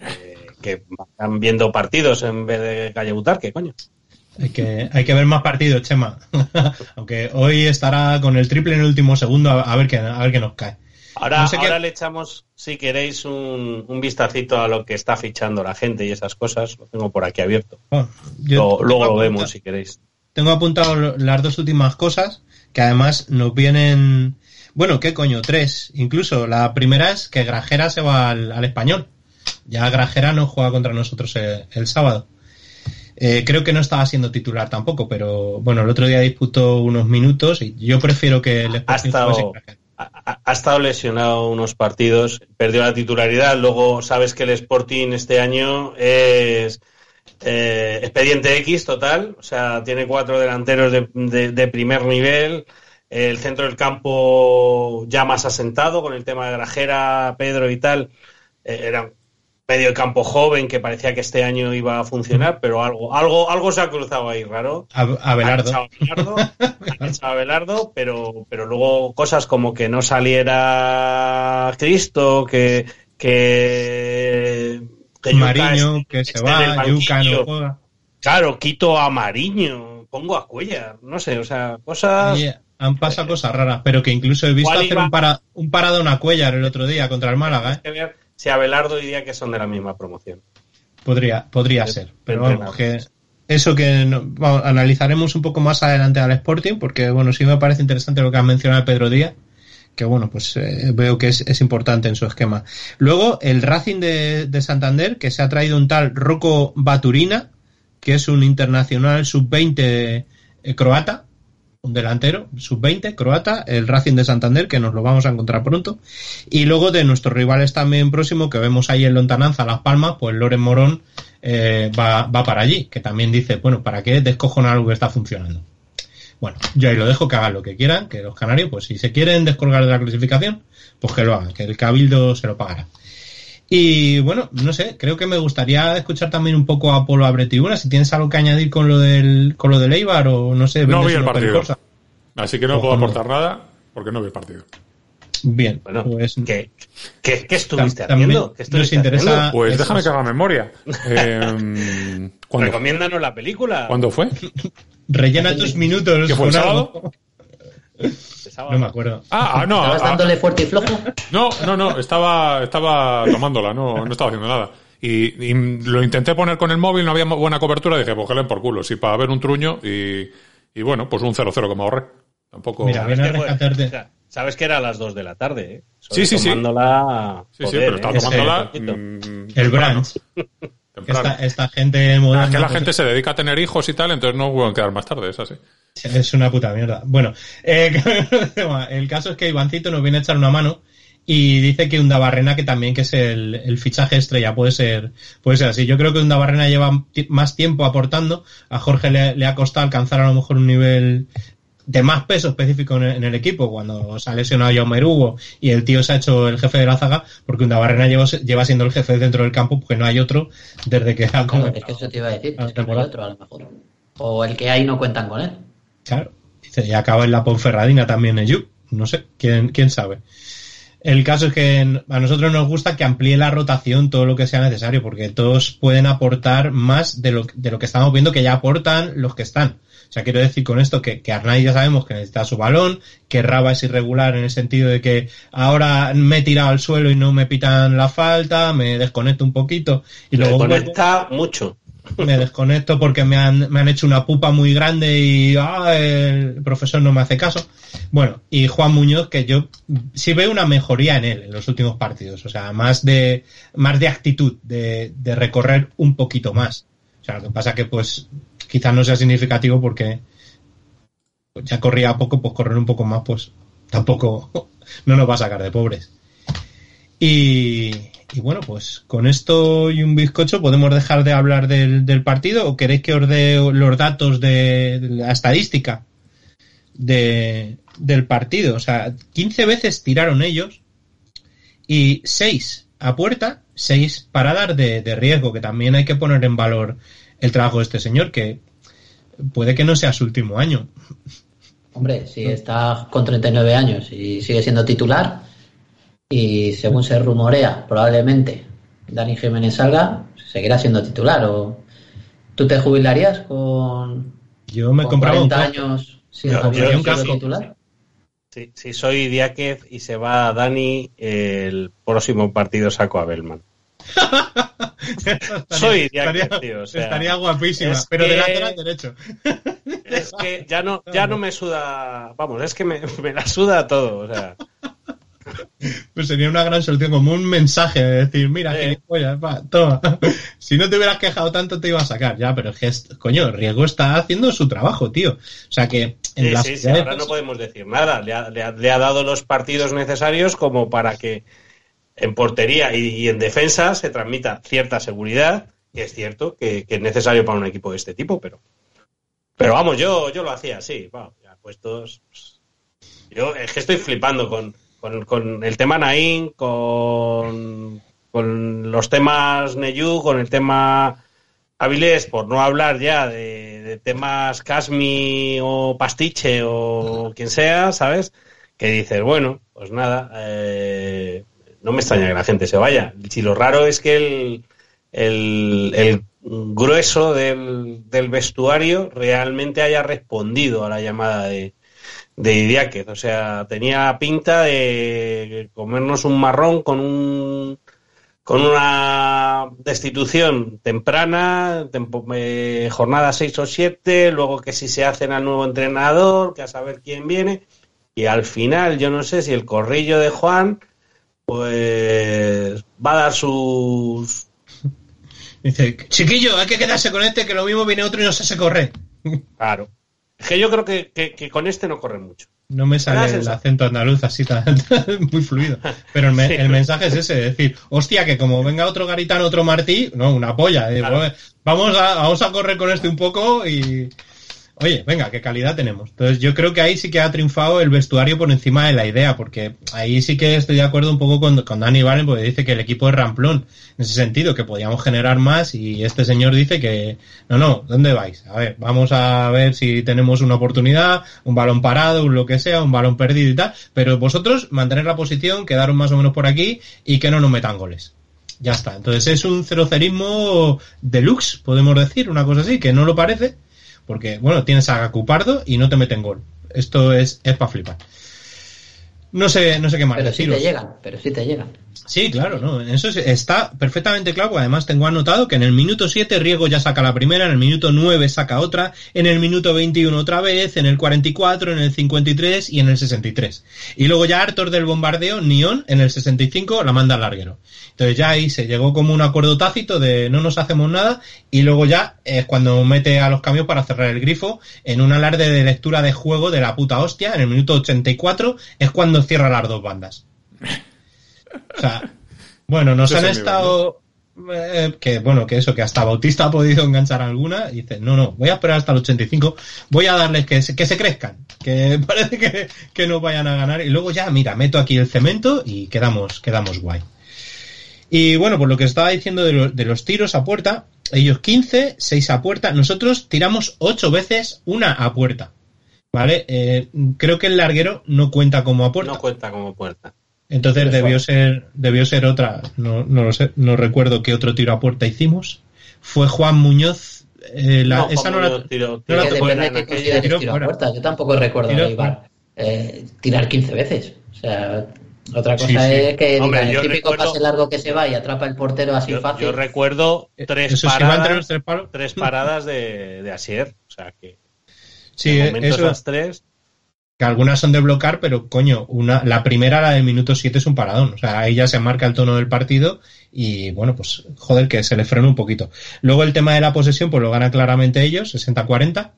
eh, que están viendo partidos en vez de Calle Butarque, coño. Hay que, hay que ver más partidos, Chema. Aunque hoy estará con el triple en el último segundo, a, a ver qué, a ver qué nos cae. Ahora, No sé qué- ahora le echamos, si queréis, un, un vistacito a lo que está fichando la gente y esas cosas. Lo tengo por aquí abierto. Bueno, yo Lo- luego lo vemos si queréis. Tengo apuntado las dos últimas cosas que además nos vienen. Bueno, ¿qué coño? Tres. Incluso la primera es que Grajera se va al, al español. Ya Grajera no juega contra nosotros el, el sábado. Eh, creo que no estaba siendo titular tampoco, pero bueno, el otro día disputó unos minutos y yo prefiero que el Ha Sporting estado, sin Grajera. Ha, estado lesionado unos partidos, perdió la titularidad. Luego sabes que el Sporting este año es eh, expediente X total, o sea, tiene cuatro delanteros de, de- primer nivel. El centro del campo ya más asentado con el tema de Grajera, Pedro y tal. Eh, era medio campo joven que parecía que este año iba a funcionar, pero algo, algo, algo se ha cruzado ahí raro. A- a Abelardo, han echado a Abelardo, pero, pero luego cosas como que no saliera Cristo, que, que, que Mariño, que se va, Yuka no juega. Claro, quito a Mariño, pongo a Cuellar, no sé, o sea, cosas. Oye, han pasado cosas raras, pero que incluso he visto ¿Cuál hacer iba? un, para, un paradón a Cuellar el otro día contra el Málaga, ¿eh? Si Abelardo diría que son de la misma promoción. Podría, podría ser, pero vamos, que eso que no- vamos, analizaremos un poco más adelante al Sporting, porque bueno, sí me parece interesante lo que ha mencionado Pedro Díaz, que bueno, pues eh, veo que es, es importante en su esquema. Luego, el Racing de, de Santander, que se ha traído un tal Rocco Baturina, que es un internacional sub-20 eh, croata, un delantero sub-20 croata, el Racing de Santander, que nos lo vamos a encontrar pronto. Y luego de nuestros rivales también próximo, que vemos ahí en Lontananza, Las Palmas, pues Loren Morón eh, va, va para allí, que también dice, bueno, ¿para qué descojonar algo que está funcionando? Bueno, yo ahí lo dejo, que hagan lo que quieran, que los canarios, pues si se quieren descolgar de la clasificación, pues que lo hagan, que el cabildo se lo pagará. Y bueno, no sé, creo que me gustaría escuchar también un poco a Polo Abretibuna, si tienes algo que añadir con lo del, con lo del Eibar o no sé, No vi el partido. cosa. Así que no puedo aportar nada porque no vi el partido. Bien, Bueno, pues ¿qué, qué, qué estuviste También haciendo? ¿Qué nos estuviste interesa- haciendo? Pues déjame que haga memoria. Eh, ¿cuándo, Recomiéndanos la película. ¿Cuándo fue? rellena tus minutos. ¿Qué fue el sábado? Este sábado. No me acuerdo. Ah, ah, no. ¿Estabas ah, dándole fuerte y flojo? No, no, no, estaba, estaba tomándola, no, no estaba haciendo nada. Y, y lo intenté poner con el móvil, no había buena cobertura, dije, pues por culo, sí, para ver un truño y, y bueno, pues un 0-0 que me ahorré. Tampoco... Mira, viene a fue- rescatarte. o sea, Sabes que era a las 2 de la tarde, ¿eh? Sí, sí, sí. Tomándola, Sí, sí, joder, pero estaba ¿eh? tomándola... Mm, El brunch. Esta, esta gente moderna. Ah, que la pues, gente se dedica a tener hijos y tal, entonces no pueden quedar más tarde, es así. Es una puta mierda. Bueno, eh, el caso es que Ivancito nos viene a echar una mano y dice que Undabarrena, que también que es el, el fichaje estrella, puede ser, puede ser así. Yo creo que Undabarrena lleva más tiempo aportando. A Jorge le, le ha costado alcanzar a lo mejor un nivel de más peso específico en el, en el equipo cuando se ha lesionado Jaume Hugo y el tío se ha hecho el jefe de la zaga porque Undabarrena lleva, lleva siendo el jefe dentro del campo porque no hay otro desde que ha Claro, es que eso te iba a decir, es que no hay otro a lo mejor. O el que hay no cuentan con él. Claro. Dice, y acaba en la Ponferradina también en You. No sé, quién, quién sabe. El caso es que a nosotros nos gusta que amplíe la rotación todo lo que sea necesario, porque todos pueden aportar más de lo, de lo que estamos viendo que ya aportan los que están. O sea, quiero decir con esto que, que ya sabemos que necesita su balón, que Raba es irregular en el sentido de que ahora me he tirado al suelo y no me pitan la falta, me desconecto un poquito y luego vuelvo conecta mucho. Me desconecto porque me han, me han hecho una pupa muy grande y ah, el profesor no me hace caso. Bueno, y Juan Muñoz, que yo sí veo una mejoría en él en los últimos partidos, o sea, más de, más de actitud, de, de recorrer un poquito más. O sea, lo que pasa que pues quizás no sea significativo porque pues, ya corría poco, pues correr un poco más, pues tampoco no nos va a sacar de pobres. Y, y bueno, pues con esto y un bizcocho podemos dejar de hablar del, del partido o queréis que os dé los datos de, la estadística de, del partido. O sea, 15 veces tiraron ellos y 6 a puerta, 6 paradas de, de riesgo, que también hay que poner en valor el trabajo de este señor, que puede que no sea su último año. Hombre, si está con 39 años y sigue siendo titular, y según se rumorea, probablemente Dani Jiménez salga, seguirá siendo titular. O ¿Tú te jubilarías con, Yo me con compraba un 40 casco. años sin Yo- haber yo sido un casco. titular? Si, si soy Diáquez y se va Dani, el próximo partido saco a Bellman. Soy Diáquez, estaría, tío, o sea, estaría guapísima, es pero de que- lateral derecho. Es que ya no, ya no me suda, vamos, es que me, me la suda todo, o sea, Pues sería una gran solución, como un mensaje de decir, mira, Sí. gilipollas, va, toma. si no te hubieras quejado tanto te iba a sacar, ya, pero es que, coño, Riesgo está haciendo su trabajo, tío. O sea que en sí, las sí, ciudades- ahora no podemos decir nada, le ha, le ha- le ha dado los partidos necesarios como para que en portería y, y en defensa se transmita cierta seguridad, que es cierto que, que es necesario para un equipo de este tipo, pero, pero vamos, yo, yo lo hacía así, va, ya puestos, pues, yo es que estoy flipando con, con, con el tema Naín, con, con los temas Neyu, con el tema Avilés, por no hablar ya de, de temas Casmi o Pastiche o quien sea, ¿sabes? Que dices, bueno, pues nada, eh, no me extraña que la gente se vaya. Si lo raro es que el, el, el grueso del, del vestuario realmente haya respondido a la llamada de, de Idiáquez. O sea, tenía pinta de comernos un marrón con un con una destitución temprana, tempo- eh, jornada 6 o 7, luego que si se hacen al nuevo entrenador, que a saber quién viene, y al final yo no sé si el corrillo de Juan pues va a dar sus... Dice, chiquillo, hay que quedarse con este, que lo mismo viene otro y no se corre. Claro. Que yo creo que, que- que con este no corre mucho. No me sale el acento andaluz así tan, muy fluido. Pero el, me- Sí. el mensaje es ese, es decir, hostia, que como venga otro garitano, otro Martí, no, una polla. eh, Claro. pues, vamos, a, vamos a correr con este un poco y... Oye, venga, qué calidad tenemos. Entonces yo creo que ahí sí que ha triunfado el vestuario por encima de la idea, porque ahí sí que estoy de acuerdo un poco con, con Dani Valen, porque dice que el equipo es ramplón, en ese sentido, que podíamos generar más y este señor dice que, no, no, ¿dónde vais? A ver, vamos a ver si tenemos una oportunidad, un balón parado, un lo que sea, un balón perdido y tal, pero vosotros mantener la posición, quedaron más o menos por aquí y que no nos metan goles. Ya está. Entonces es un cerocerismo deluxe, podemos decir, una cosa así, que no lo parece, porque, bueno, tienes a Cupardo y no te meten gol. Esto es, es para flipar. No sé, no sé qué más Pero sí te llegan, pero sí te llegan. Sí, claro, no. Eso es- está perfectamente claro. Además, tengo anotado que en el minuto 7 Riego ya saca la primera, en el minuto 9 saca otra, en el minuto 21 otra vez, en el 44, en el 53 y en el 63. Y luego ya Arthur del bombardeo, Nión, en el 65 la manda al larguero. Entonces ya ahí se llegó como un acuerdo tácito de no nos hacemos nada y luego ya es cuando mete a los cambios para cerrar el grifo en un alarde de lectura de juego de la puta hostia. En el minuto 84 es cuando cierra las dos bandas. O sea, bueno, nos han estado. eh, que bueno, que eso, que hasta Bautista ha podido enganchar alguna. Y dice, no, no, voy a esperar hasta el 85. Voy a darles que se, que se crezcan. Que parece que, que no vayan a ganar. Y luego ya, mira, meto aquí el cemento y quedamos, quedamos guay. Y bueno, por lo que estaba diciendo de, lo- de los tiros a puerta, ellos 15, 6 a puerta. Nosotros tiramos 8 veces una a puerta. ¿Vale? Eh, creo que el larguero no cuenta como a puerta. No cuenta como puerta. Entonces Eso. debió ser, debió ser otra, no, no lo sé, no recuerdo qué otro tiro a puerta hicimos. Fue Juan Muñoz, eh, la, No, esa no la, tiró- no la tocó de qué Tiro tiro a puerta. Yo tampoco recuerdo Tiro Ibar eh, tirar 15 veces. O sea, otra cosa Sí, sí. es que Hombre, diga, el típico recuerdo- pase largo que se va y atrapa el portero así Yo, fácil. yo recuerdo tres entre los paradas, tres tres paradas de, de Asier. O sea que Sí, de eh, momento eso, esas tres. Que algunas son de blocar, pero coño, una, la primera, la del minuto 7 es un paradón. O sea, ahí ya se marca el tono del partido y bueno, pues joder, que se le frena un poquito. Luego el tema de la posesión, pues lo gana claramente ellos, 60-40,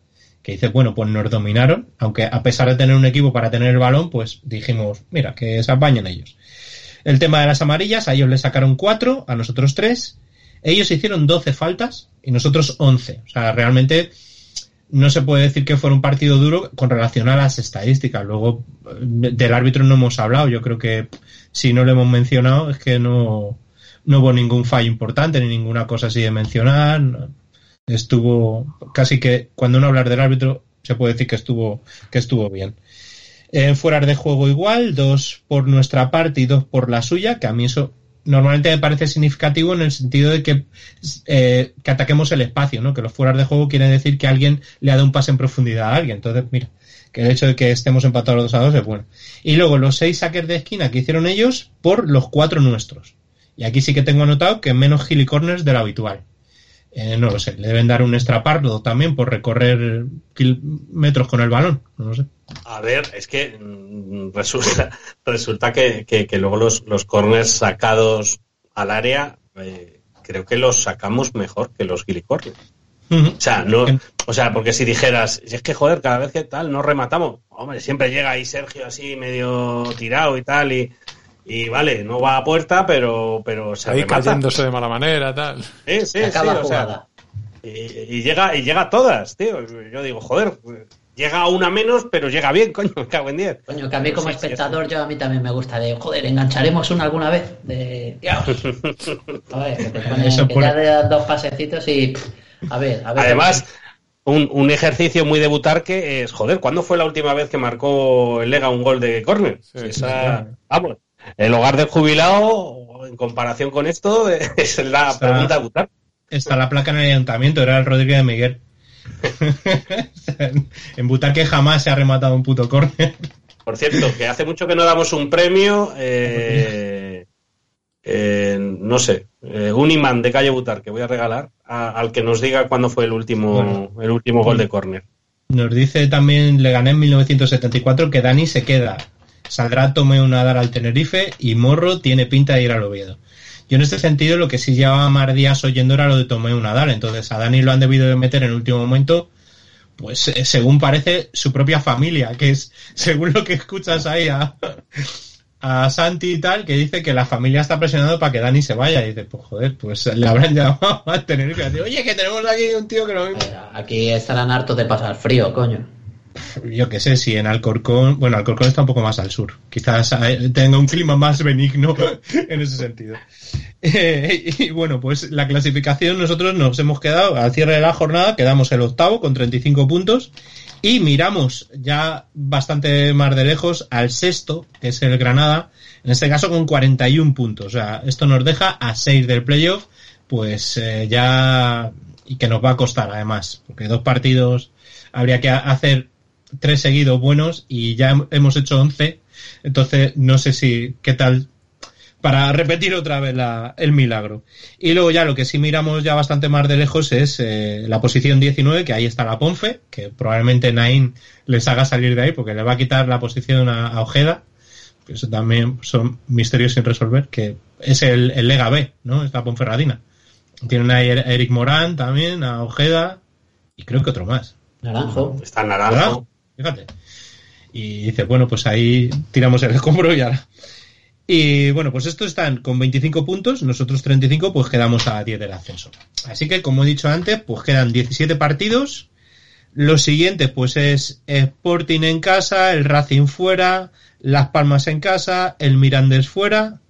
que dice, bueno, pues nos dominaron, aunque a pesar de tener un equipo para tener el balón, pues dijimos, mira, que se apañen ellos. El tema de las amarillas, a ellos les sacaron 4, a nosotros 3. Ellos hicieron 12 faltas y nosotros 11. O sea, realmente no se puede decir que fuera un partido duro con relación a las estadísticas. Luego, eh, del árbitro no hemos hablado. Yo creo que si no lo hemos mencionado es que no, no hubo ningún fallo importante ni ninguna cosa así de mencionar. Estuvo casi que cuando no hablar del árbitro se puede decir que estuvo que estuvo bien. En fuera de juego igual, dos por nuestra parte y dos por la suya, que a mí eso normalmente me parece significativo en el sentido de que, eh, que ataquemos el espacio, ¿no? Que los fueras de juego quiere decir que alguien le ha dado un pase en profundidad a alguien. Entonces, mira, que el hecho de que estemos empatados dos a dos es bueno. Y luego los seis saques de esquina que hicieron ellos por los cuatro nuestros. Y aquí sí que tengo anotado que menos gilly corners de lo habitual. Eh, no lo sé, le deben dar un extrapardo también por recorrer metros con el balón. No lo sé. A ver, es que mm, resulta, resulta que, que- que luego los, los corners sacados al área, eh, creo que los sacamos mejor que los gilicorners. Ujú. O sea, no, o sea, porque si dijeras, si es que joder, cada vez que tal, no rematamos. Hombre, siempre llega ahí Sergio así medio tirado y tal, y, y vale, no va a puerta, pero, pero se Ahí remata. cayéndose de mala manera, tal. Sí, sí, sí, o sea, y, y llega, y llega a todas, tío. Yo digo, joder, llega a una menos, pero llega bien, coño, me cago en diez. Coño, que a mí como Sí, sí, espectador, yo a mí también me gusta de, joder, engancharemos una alguna vez. De, Dios. A ver, que te ponen- que pone- ya dos pasecitos y, pff, a ver, a ver. Además, un, un ejercicio muy debutar que es, joder, ¿cuándo fue la última vez que marcó el Lega un gol de córner? Sí, Esa- vamos, el hogar del jubilado, en comparación con esto, es la Está- pregunta debutar. Está la placa en el ayuntamiento, era el Rodríguez de Miguel. en Butarque jamás se ha rematado un puto córner. Por cierto, que hace mucho que no damos un premio, eh, eh, no sé, eh, un imán de calle Butar que voy a regalar a- al que nos diga cuándo fue el último, Bueno. el último gol de córner. Nos dice también le gané en 1974 que Dani se queda. Saldrá Tomeo Nadal al Tenerife y Morro tiene pinta de ir al Oviedo. Yo en este sentido lo que sí llevaba más días oyendo era lo de Tomeo Nadal. Entonces a Dani lo han debido de meter en el último momento, pues eh, según parece su propia familia, que es según lo que escuchas ahí a, a Santi y tal, que dice que la familia está presionando para que Dani se vaya. Y dice, pues joder, pues le habrán llamado al Tenerife. y dice, Oye, que tenemos aquí un tío que lo mismo. A aquí estarán hartos de pasar frío, coño. Yo qué sé, si en Alcorcón, bueno, Alcorcón está un poco más al sur, quizás eh, tenga un clima más benigno en ese sentido. Eh, y bueno, pues la clasificación nosotros nos hemos quedado al cierre de la jornada, quedamos el octavo con 35 puntos y miramos ya bastante más de lejos al sexto, que es el Granada, en este caso con 41 puntos. O sea, esto nos deja a 6 del playoff, pues eh, ya y que nos va a costar además, porque dos partidos habría que hacer tres seguidos buenos y ya hem- hemos hecho 11. Entonces, no sé si qué tal para repetir otra vez la- el milagro. Y luego ya lo que sí miramos ya bastante más de lejos es eh, la posición 19, que ahí está la Ponfe, que probablemente Nain les haga salir de ahí porque le va a quitar la posición a, a Ojeda. Que Eso también son misterios sin resolver, que es el, el Lega B, ¿no? Es la Ponferradina. Tienen ahí a Eric Morán también, a Ojeda y creo que otro más. Naranjo. Está naranjo. Fíjate. Y dice, bueno, pues ahí tiramos el escombro y ahora. Y bueno, pues estos están con 25 puntos, nosotros 35, pues quedamos a 10 del ascenso. Así que, como he dicho antes, pues quedan 17 partidos. Los siguientes, pues es Sporting en casa, el Racing fuera, Las Palmas en casa, el Mirandés fuera,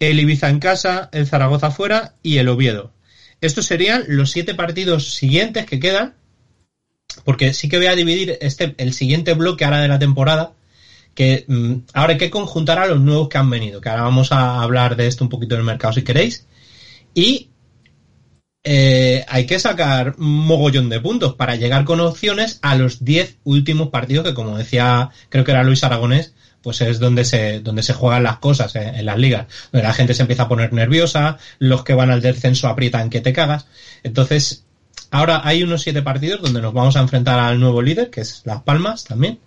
el Ibiza en casa, el Zaragoza fuera y el Oviedo. Estos serían los siete partidos siguientes que quedan porque sí que voy a dividir este el siguiente bloque ahora de la temporada que mm, ahora hay que conjuntar a los nuevos que han venido que ahora vamos a hablar de esto un poquito en el mercado si queréis. Y eh, hay que sacar mogollón de puntos para llegar con opciones a los 10 últimos partidos que como decía creo que era Luis Aragonés pues es donde se donde se juegan las cosas eh, en las ligas. Donde la gente se empieza a poner nerviosa los que van al descenso aprietan que te cagas. Entonces Ahora hay unos siete partidos donde nos vamos a enfrentar al nuevo líder, que es Las Palmas también.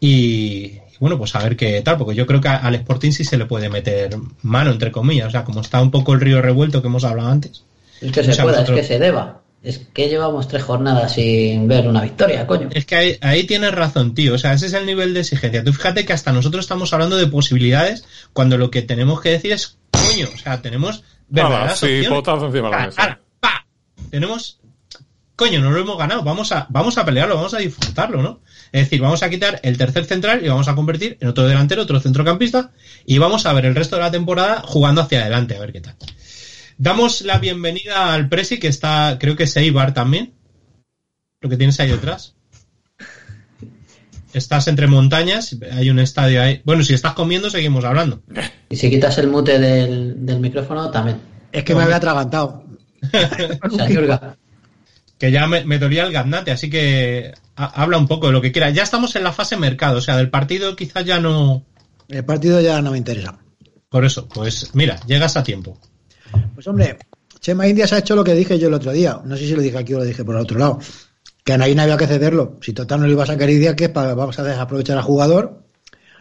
Y, y bueno, pues a ver qué tal, porque yo creo que al Sporting sí se le puede meter mano, entre comillas. O sea, como está un poco el río revuelto que hemos hablado antes. Es que se pueda, vosotros- es que se deba. Es que llevamos tres jornadas sin ver una victoria, coño. Es que ahí, ahí tienes razón, tío. O sea, ese es el nivel de exigencia. Tú fíjate que hasta nosotros estamos hablando de posibilidades cuando lo que tenemos que decir es coño. O sea, tenemos Nada, verdaderas sí, opciones. encima de la mesa. Tenemos. Coño, no lo hemos ganado. Vamos a, vamos a pelearlo, vamos a disfrutarlo, ¿no? Es decir, vamos a quitar el tercer central y vamos a convertir en otro delantero, otro centrocampista y vamos a ver el resto de la temporada jugando hacia adelante, a ver qué tal. Damos la bienvenida al Presi, que está, creo que es Eibar también. Lo que tienes ahí detrás. Estás entre montañas, hay un estadio ahí. Bueno, si estás comiendo, seguimos hablando. Y si quitas el mute del, del micrófono, también. Es que me había atragantado. Que ya me, me dolía el gaznate, así que ha- habla un poco de lo que quiera. Ya estamos en la fase mercado, o sea, del partido quizás ya no. El partido ya no me interesa. Por eso, pues mira, llegas a tiempo. Pues hombre, Chema Indias ha hecho lo que dije yo el otro día. No sé si lo dije aquí o lo dije por el otro lado. Que a nadie había que cederlo. Si total no le iba a sacar idea, que vamos a desaprovechar al jugador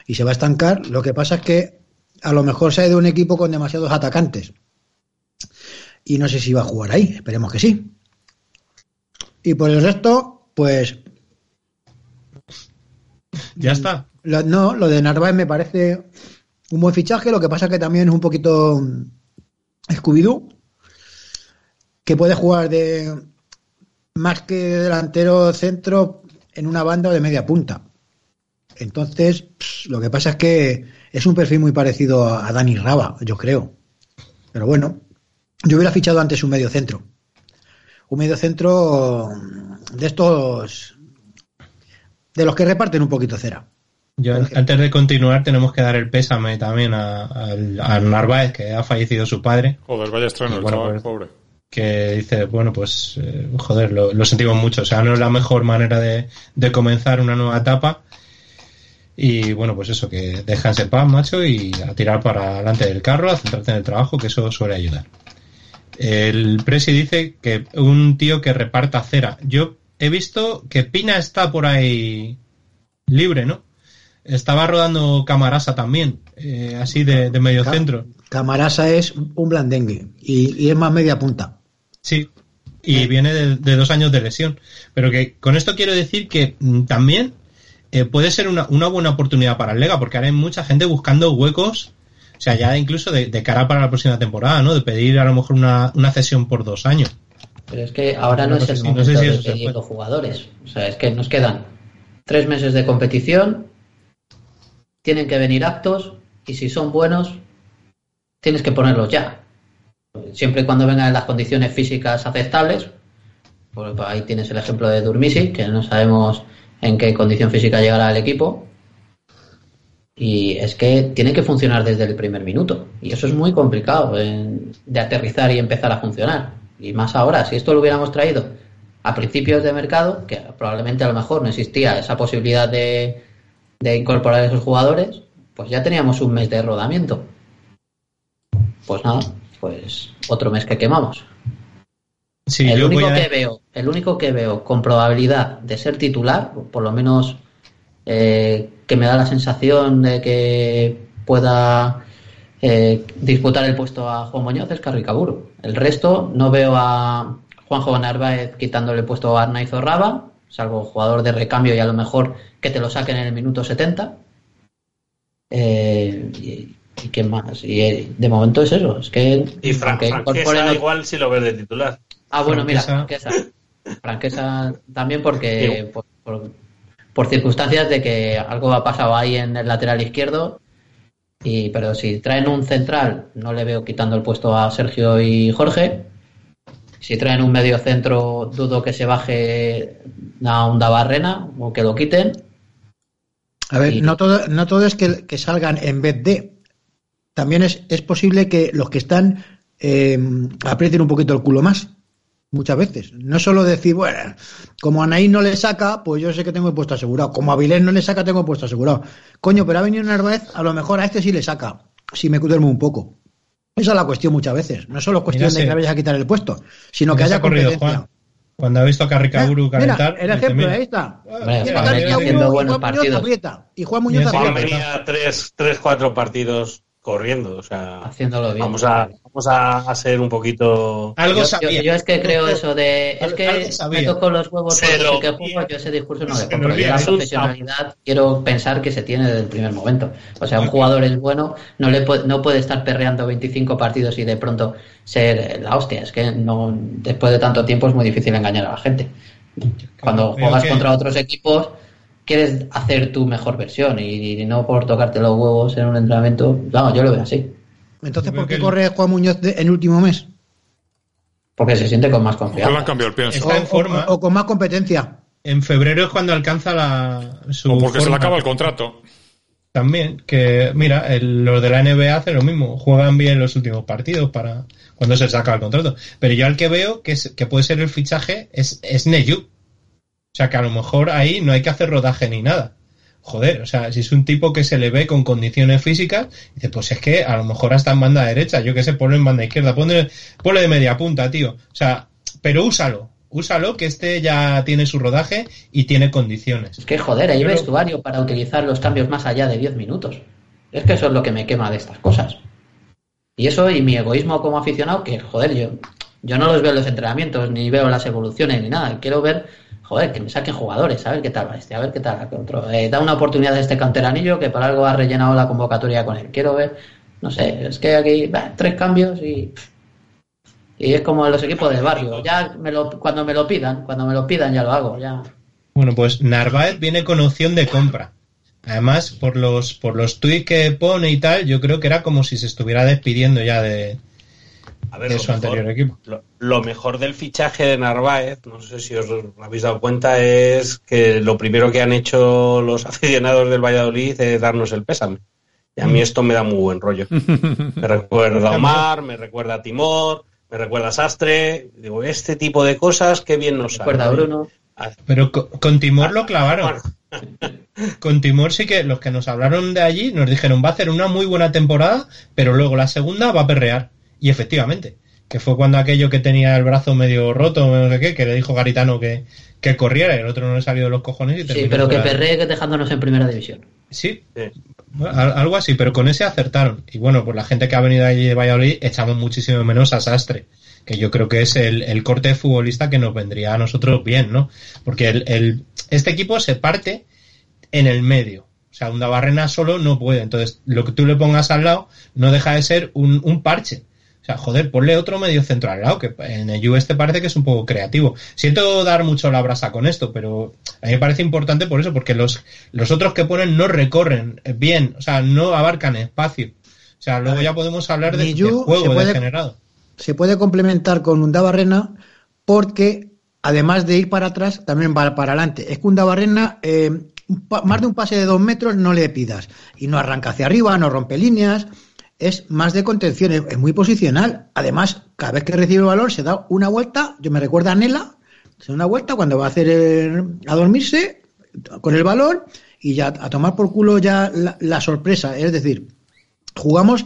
y se va a estancar. Lo que pasa es que a lo mejor se ha ido un equipo con demasiados atacantes. Y no sé si va a jugar ahí. Esperemos que sí. Y por el resto, pues Ya está. Lo- no, lo de Narváez me parece un buen fichaje, lo que pasa que también es un poquito Scooby-Doo, que puede jugar de más que delantero centro en una banda o de media punta. Entonces, pss, lo que pasa es que es un perfil muy parecido a a Dani Raba, yo creo. Pero bueno, yo hubiera fichado antes un medio centro. Un medio centro mm, de estos de los que reparten un poquito cera. Yo, antes de continuar, tenemos que dar el pésame también a, Narváez, que ha fallecido su padre, Joder, vaya estreno, el Bueno, chaval, pues- pobre. que dice, bueno, pues, eh, joder, lo, lo sentimos mucho. O sea, no es la mejor manera de, de comenzar una nueva etapa. Y bueno, pues eso, que dejanse en paz, macho, y a tirar para adelante del carro, a centrarte en el trabajo, que eso suele ayudar. El Presi dice que un tío que reparta cera. Yo he visto que Pina está por ahí libre, ¿no? Estaba rodando Camarasa también, eh, así de, de medio centro. Camarasa es un blandengue y, y es más media punta. Sí, y viene de, de dos años de lesión. Pero que con esto quiero decir que mm, también eh, puede ser una, una buena oportunidad para el Lega, porque ahora hay mucha gente buscando huecos, sea, ya incluso de, de cara para la próxima temporada, ¿no? De pedir a lo mejor una, una cesión por dos años. pero es que ahora no, No es el si- no momento sé si de pedir los jugadores. O sea, es que nos quedan tres meses de competición, tienen que venir actos y si son buenos, tienes que ponerlos ya. Siempre y cuando vengan en las condiciones físicas aceptables. Pues ahí tienes el ejemplo de Durmisi, que no sabemos en qué condición física llegará el equipo. Y es que tiene que funcionar desde el primer minuto. Y eso es muy complicado en- de aterrizar y empezar a funcionar. Y más ahora, si esto lo hubiéramos traído a principios de mercado, que probablemente a lo mejor no existía esa posibilidad de, de incorporar esos jugadores, pues ya teníamos un mes de rodamiento. pues nada, pues otro mes que quemamos. Sí, el único a- que veo, el único que veo con probabilidad de ser titular, por lo menos eh, que me da la sensación de que pueda eh, disputar el puesto a Juan Muñoz es Carricaburu. El resto no veo a Juanjo Narváez quitándole el puesto a Arnaiz o Raba, salvo jugador de recambio y a lo mejor que te lo saquen en el minuto 70. Eh, y, y qué más. Y eh, de momento es eso. Es que Y Fran- Franquesa igual si lo ves de titular. Ah, bueno, mira, Franquesa. Franquesa. Franquesa también porque por, por- por circunstancias de que algo ha pasado ahí en el lateral izquierdo. Y, pero si traen un central, no le veo quitando el puesto a Sergio y Jorge. Si traen un medio centro, dudo que se baje a un Barrena o que lo quiten. A ver, Y- no todo, no todo es que, que salgan en vez de. También es, es posible que los que están eh, aprieten un poquito el culo más. Muchas veces. No solo decir, bueno, como a Anaí no le saca, pues yo sé que tengo el puesto asegurado. Como a Vilés no le saca, tengo el puesto asegurado. Coño, pero ha venido Narváez, a lo mejor a este sí le saca. Si me duermo un poco. Esa es la cuestión muchas veces. No solo es cuestión de que le vayas a quitar el puesto, sino que haya ha corrido competencia. Juan. Cuando ha visto a Carricaburu Eh, calentar. Mira, el ejemplo, ahí está. Haciendo y Juan Muñoz aprieta. Y Juan Muñoz aprieta. Tres, tres, cuatro partidos corriendo. O sea, Haciéndolo bien. vamos a, vamos a, a ser un poquito. Algo yo, yo- sabía. yo es que creo eso de. Es que me toco los huevos Se lo que juego, yo ese discurso no le compro. Yo la profesionalidad quiero pensar que se tiene desde el primer momento. O sea, un jugador es bueno, no le puede, no puede estar perreando 25 partidos y de pronto ser la hostia. Es que no después de tanto tiempo es muy difícil engañar a la gente. Cuando Creo juegas que- contra otros equipos, quieres hacer tu mejor versión y, no por tocarte los huevos en un entrenamiento. Vamos, yo lo veo así. Entonces, ¿por qué corre Juan Muñoz de- en último mes? Porque se siente con más Porque le confianza. han cambiado el pienso. Está en forma. o- o con más competencia. En febrero es cuando alcanza la, su O porque se le forma. acaba el contrato. También, que mira, el- los de la NBA hacen lo mismo, juegan bien los últimos partidos para cuando se saca el contrato. Pero yo al que veo que, es- que puede ser el fichaje es, es Neyu. O sea que a lo mejor ahí no hay que hacer rodaje ni nada. Joder, o sea, si es un tipo que se le ve con condiciones físicas, dice, pues es que a lo mejor hasta en banda derecha, yo que sé, ponlo en banda izquierda, ponle, ponle de media punta, tío. O sea, pero úsalo, úsalo, que este ya tiene su rodaje y tiene condiciones. Es que, joder, hay lo- vestuario para utilizar los cambios más allá de 10 minutos. Es que eso es lo que me quema de estas cosas. Y eso y mi egoísmo como aficionado, que, joder, yo, yo no los veo en los entrenamientos, ni veo las evoluciones, ni nada. Quiero ver, joder, que me saquen jugadores, a ver qué tal va este, a ver qué tal otro. Eh, da una oportunidad a este canteranillo que por algo ha rellenado la convocatoria con él. Quiero ver, no sé, es que aquí, tres cambios y... Y es como los equipos de barrio. Ya me lo, cuando me lo pidan, cuando me lo pidan ya lo hago, ya. Bueno, pues Narváez viene con opción de compra. Además, por los, por los tuits que pone y tal, yo creo que era como si se estuviera despidiendo ya de, A ver, de lo su mejor- anterior equipo. Lo, lo mejor del fichaje de Narváez, no sé si os habéis dado cuenta, es que lo primero que han hecho los aficionados del Valladolid es darnos el pésame. Y a mí esto me da muy buen rollo. Me recuerda a Omar, me recuerda a Timor, me recuerda a Sastre. Digo, este tipo de cosas, qué bien nos sale. Recuerda a Bruno. Pero co- con, Timor lo clavaron. Bueno, Con Timor sí que los que nos hablaron de allí nos dijeron va a hacer una muy buena temporada, pero luego la segunda va a perrear. Y efectivamente, que fue cuando aquello que tenía el brazo medio roto, no sé qué, que le dijo Garitano que, que corriera y el otro no le salió de los cojones y Sí, pero que fuera. perree que dejándonos en primera división. Sí, sí. Bueno, al- algo así, pero con ese acertaron. Y bueno, pues la gente que ha venido allí de Valladolid echamos muchísimo menos a Sastre, que yo creo que es el, el corte de futbolista que nos vendría a nosotros bien, ¿no? Porque el, el- este equipo se parte en el medio. O sea, un Barrena solo no puede. Entonces, lo que tú le pongas al lado no deja de ser un, un parche. O sea, joder, ponle otro medio centro al lado, que en el U este parece que es un poco creativo. Siento dar mucho la brasa con esto, pero a mí me parece importante por eso, porque los, los otros que ponen no recorren bien, o sea, no abarcan espacio. O sea, luego ya podemos hablar de, de juego puede- degenerado. se puede complementar con Undabarrena porque además de ir para atrás, también va para adelante. Es que eh, un pa- más de un pase de dos metros no le pidas y no arranca hacia arriba, no rompe líneas, es más de contención, es, muy posicional. Además, cada vez que recibe valor se da una vuelta, yo me recuerda a Nela, se da una vuelta cuando va a hacer a dormirse con el balón y ya a tomar por culo ya la, sorpresa. Es decir, jugamos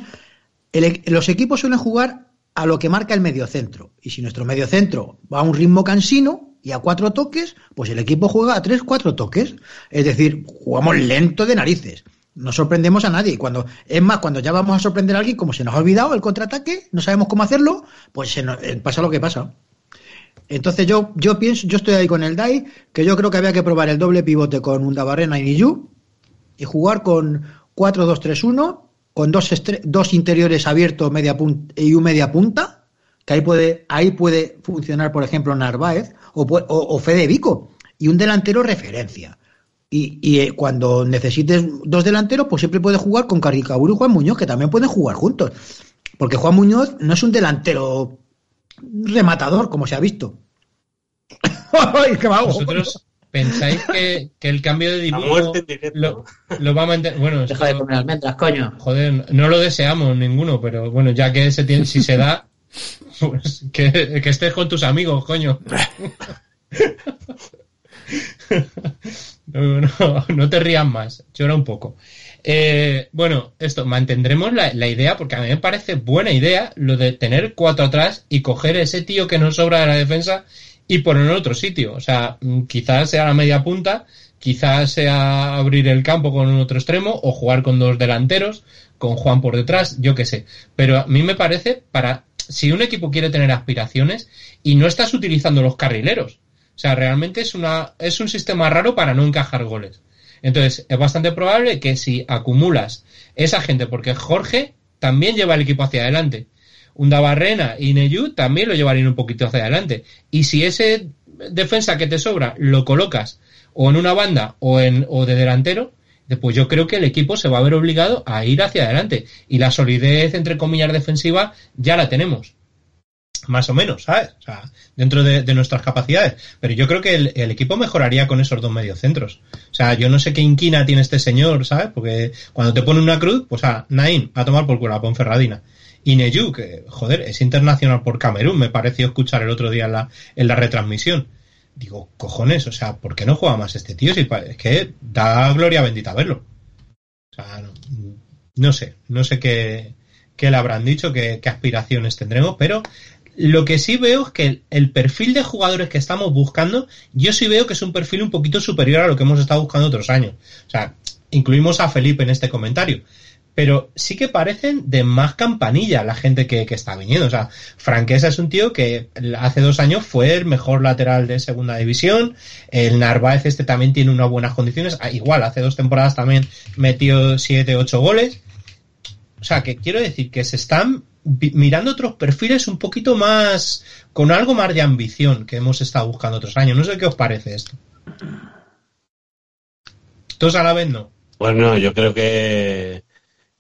los equipos suelen jugar a lo que marca el mediocentro. Y si nuestro mediocentro va a un ritmo cansino y a cuatro toques, pues el equipo juega a tres, cuatro toques. Es decir, jugamos lento de narices. No sorprendemos a nadie. Cuando, es más, cuando ya vamos a sorprender a alguien, como se nos ha olvidado el contraataque, no sabemos cómo hacerlo, pues se nos- eh, pasa lo que pasa. Entonces yo, yo pienso, yo estoy ahí con el DAI, que yo creo que había que probar el doble pivote con Undabarrena y Niyu y jugar con 4-2-3-1, con dos, dos interiores abiertos media y un media punta, que ahí puede, ahí puede funcionar, por ejemplo, Narváez o, o, o Fede Vico, y un delantero referencia. Y, y, eh, cuando necesites dos delanteros, pues siempre puedes jugar con Carricaburu y Juan Muñoz, que también pueden jugar juntos. Porque Juan Muñoz no es un delantero rematador, como se ha visto. Ay, qué vago. ¿Vosotros pensáis que, que el cambio de dibujo lo, lo va a mantener? Bueno, Deja de esto- comer almendras, coño. joder, no lo deseamos ninguno, pero bueno, ya que se tiene, si se da, pues que, que estés con tus amigos, coño. No, no, no te rías más, llora un poco. Eh, bueno, esto, mantendremos la, idea, porque a mí me parece buena idea lo de tener cuatro atrás y coger ese tío que nos sobra de la defensa y ponerlo en otro sitio. O sea, mm, quizás sea la media punta, quizás sea abrir el campo con otro extremo o jugar con dos delanteros, con Juan por detrás, yo qué sé. Pero a mí me parece para, si un equipo quiere tener aspiraciones y no estás utilizando los carrileros, o sea, realmente es, una, es un sistema raro para no encajar goles. Entonces, es bastante probable que si acumulas esa gente, porque Jorge también lleva el equipo hacia adelante, Undabarrena y Neyu también lo llevarían un poquito hacia adelante. Y si ese defensa que te sobra lo colocas o en una banda o, en, o de delantero, pues yo creo que el equipo se va a ver obligado a ir hacia adelante. Y la solidez, entre comillas, defensiva ya la tenemos más o menos, ¿sabes? O sea, dentro de, nuestras capacidades. Pero yo creo que el, equipo mejoraría con esos dos mediocentros. O sea, yo no sé qué inquina tiene este señor, ¿sabes? Porque cuando te pone una cruz, pues a Nain a tomar por culo a Ponferradina. Y Neyu, que joder, es internacional por Camerún, me pareció escuchar el otro día en la, en la retransmisión. Digo, cojones, o sea, ¿por qué no juega más este tío? Si es que da gloria bendita verlo. O sea, no, sé, no sé qué, qué le habrán dicho, qué aspiraciones tendremos, pero lo que sí veo es que el, perfil de jugadores que estamos buscando, yo sí veo que es un perfil un poquito superior a lo que hemos estado buscando otros años. O sea, incluimos a Felipe en este comentario. Pero sí que parecen de más campanilla la gente que, que está viniendo. O sea, Franquesa es un tío que hace dos años fue el mejor lateral de segunda división. El Narváez este también tiene unas buenas condiciones. Ah, igual, hace dos temporadas también metió siete, ocho goles. O sea, que quiero decir que se están mirando otros perfiles un poquito más, con algo más de ambición que hemos estado buscando otros años. No sé qué os parece esto. Todos a la vez no. Bueno, yo creo que,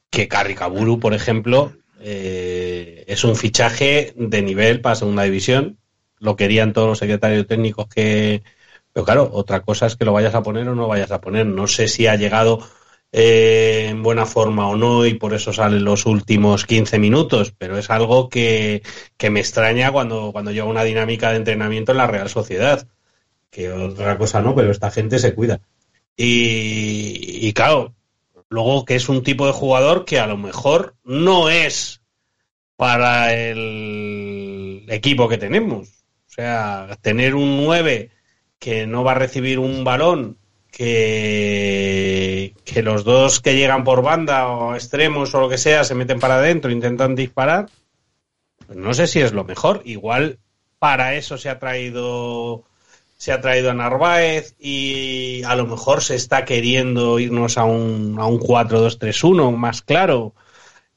que Carricaburu, por ejemplo, eh, es un fichaje de nivel para segunda división. Lo querían todos los secretarios técnicos que. Pero claro, otra cosa es que lo vayas a poner o no vayas a poner. No sé si ha llegado eh, en buena forma o no y por eso salen los últimos 15 minutos, pero es algo que, que me extraña cuando, cuando lleva una dinámica de entrenamiento en la Real Sociedad. Que otra cosa no, pero esta gente se cuida. Y, y claro, luego que es un tipo de jugador que a lo mejor no es para el equipo que tenemos. O sea, tener un 9 que no va a recibir un balón, que, los dos que llegan por banda o extremos o lo que sea se meten para adentro, intentan disparar, pues no sé si es lo mejor. Igual para eso se ha traído se ha traído a Narváez y a lo mejor se está queriendo irnos a un, a un 4-2-3-1 más claro.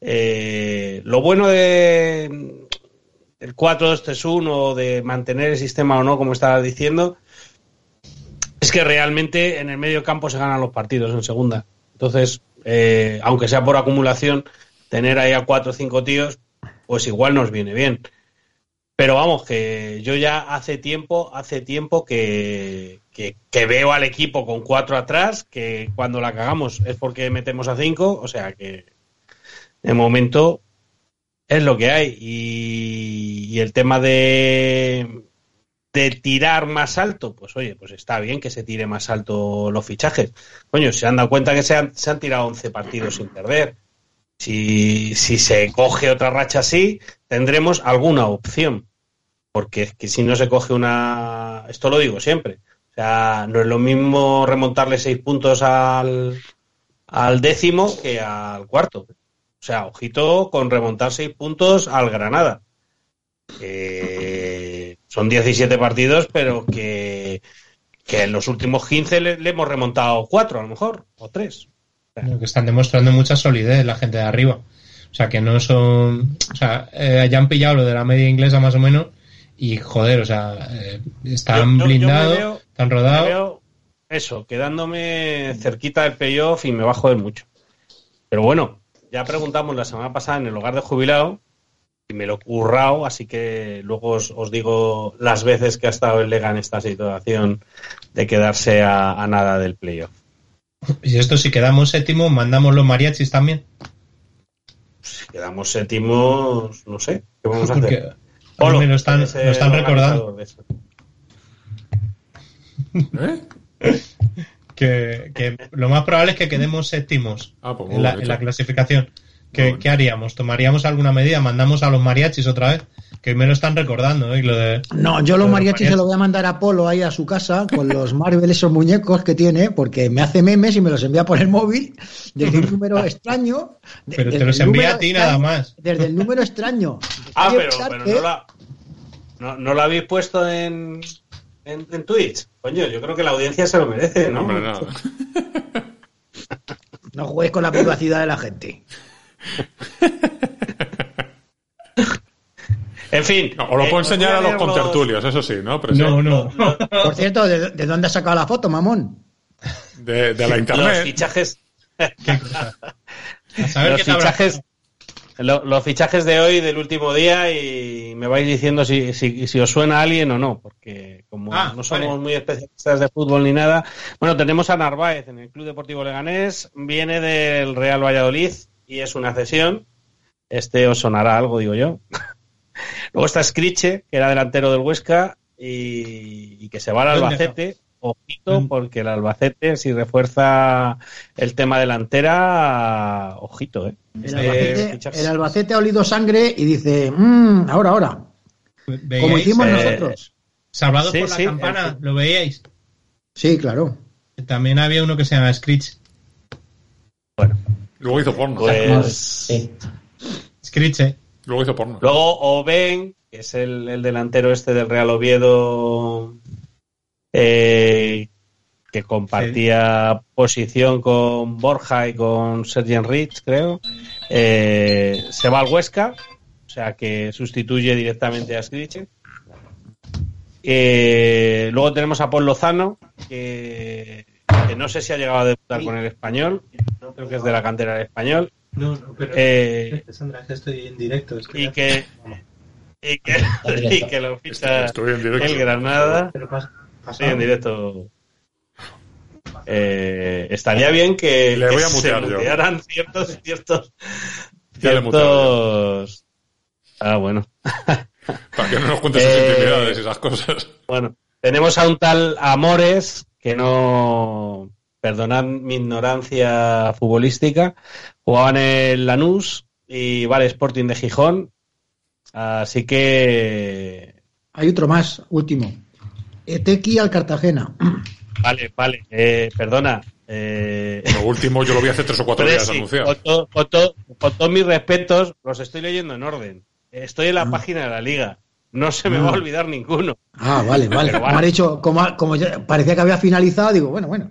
Eh, lo bueno de el 4-2-3-1, de mantener el sistema o no, como estaba diciendo, es que realmente en el medio campo se ganan los partidos en segunda. Entonces, eh, aunque sea por acumulación, tener ahí a cuatro o cinco tíos, pues igual nos viene bien. Pero vamos, que yo ya hace tiempo, hace tiempo que, que, veo al equipo con cuatro atrás, que cuando la cagamos es porque metemos a cinco, o sea que de momento es lo que hay. Y el tema de, de tirar más alto, pues oye, pues está bien que se tire más alto los fichajes. Coño, se han dado cuenta que se han, tirado 11 partidos sin perder. Si, si se coge otra racha así, tendremos alguna opción. Porque es que si no se coge una. Esto lo digo siempre. O sea, no es lo mismo remontarle seis puntos al, al décimo que al cuarto. O sea, ojito con remontar seis puntos al Granada. Son 17 partidos, pero que, que en los últimos 15 le, le hemos remontado cuatro, a lo mejor, o tres. Lo que están demostrando mucha solidez la gente de arriba. O sea, que no son. O sea, eh, ya han pillado lo de la media inglesa más o menos. Y joder, o sea, eh, están blindados, están rodados. eso, quedándome cerquita del payoff y me va a joder mucho. Pero bueno, ya preguntamos la semana pasada en el hogar de jubilado y me lo he currado, así que luego os, os digo las veces que ha estado el Lega en esta situación de quedarse a, a nada del playoff. Y esto, si quedamos séptimo, mandamos los mariachis también. Si quedamos séptimos, no sé, ¿qué vamos a Porque hacer? me lo están, lo recordando. ¿Eh? Que, que lo más probable es que quedemos séptimos Ah, pues la, en la clasificación. ¿Qué, Muy bueno. qué haríamos? ¿Tomaríamos alguna medida? ¿Mandamos a los mariachis otra vez? Que me lo están recordando, ¿eh? Y lo de... No, yo los mariachis mariachi- se lo voy a mandar a Polo ahí a su casa con los Marvel, esos muñecos que tiene, porque me hace memes y me los envía por el móvil desde un número extraño. de- Pero te los envía a ti extraño- nada más. Desde el número extraño. Ah, pero, pero que- no, la, no, no lo habéis puesto en, en, en Twitch. Coño, yo creo que la audiencia se lo merece, ¿no? No juguéis con la privacidad de la gente. En fin. No, os lo eh, puedo enseñar a los contertulios, eso sí, ¿no? Pero sí, No, no. Por cierto, ¿de, de dónde has sacado la foto, mamón? De, de la Los internet. fichajes, ¿Qué cosa? A saber los qué te habrá- fichajes, lo- los fichajes de hoy, del último día, y me vais diciendo si, si, si os suena a alguien o no, porque como Ah, no somos vale. muy especialistas de fútbol ni nada. Bueno, tenemos a Narváez en el Club Deportivo Leganés, viene del Real Valladolid y es una cesión. Este os sonará algo, digo yo. Luego está Scriche, que era delantero del Huesca y, y que se va al ¿Dónde Albacete. Ojito, porque el Albacete, si refuerza el tema delantera, ojito, ¿eh? El Este Albacete, fichaje- el Albacete ha olido sangre y dice, "Mm, ahora, ahora. ¿Veíais? Como hicimos eh, nosotros. Salvados Sí, por la sí, campana, fin. ¿lo veíais? Sí, claro. También había uno que se llama Screech. Luego hizo porno. Pues Sí. Screech, ¿eh? Luego hizo porno. luego Oben, que es el, el delantero este del Real Oviedo, eh, que compartía posición con Borja y con Sergio Rich, creo, eh, se va al Huesca, o sea que sustituye directamente a Scriche. Eh, luego tenemos a Paul Lozano, que, que no sé si ha llegado a debutar con el español, creo que es de la cantera del español. No, no, pero... Eh, Sandra, que estoy en directo. es y que y que, y que lo ficha Estoy en directo. el Granada Pero pas- sí, en directo Eh, estaría bien que, Le que voy se mutear yo. ciertos ciertos ciertos ah bueno Para que no nos cuentes sus Eh, intimidades y esas cosas. bueno tenemos a un tal Amores que no perdonad mi ignorancia futbolística jugaba en el Lanús y vale Sporting de Gijón así que Hay otro más, último. Etequi al Cartagena. Vale, vale, eh, perdona. Eh, Lo último yo lo vi hace tres o cuatro días anunciado. con, to- con to- con todos mis respetos, los estoy leyendo en orden. Estoy en la página de la liga. No se me Ah. va a olvidar ninguno. Ah, vale, vale. Como ha dicho, como, como ya parecía que había finalizado, digo, bueno, bueno.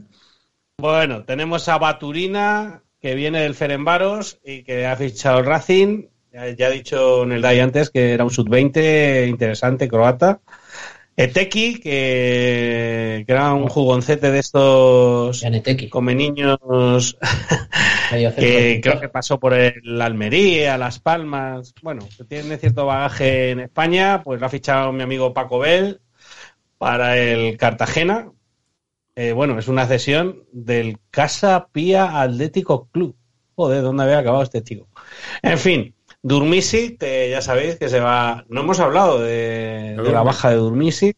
Bueno, tenemos a Baturina, que viene del Ferenbaros y que ha fichado el Racing. Ya, ya he dicho en el DAI antes que era un sub-20 interesante, croata. Eteki, que, que era un jugoncete de estos come niños que creo que pasó por el Almería, Las Palmas, bueno, que tiene cierto bagaje en España, pues lo ha fichado mi amigo Paco Bell para el Cartagena. Eh, bueno, es una cesión del Casa Pía Atlético Club. Joder, ¿dónde había acabado este chico? En fin, Durmisi, que ya sabéis que se va. No hemos hablado de, la baja de Durmisi.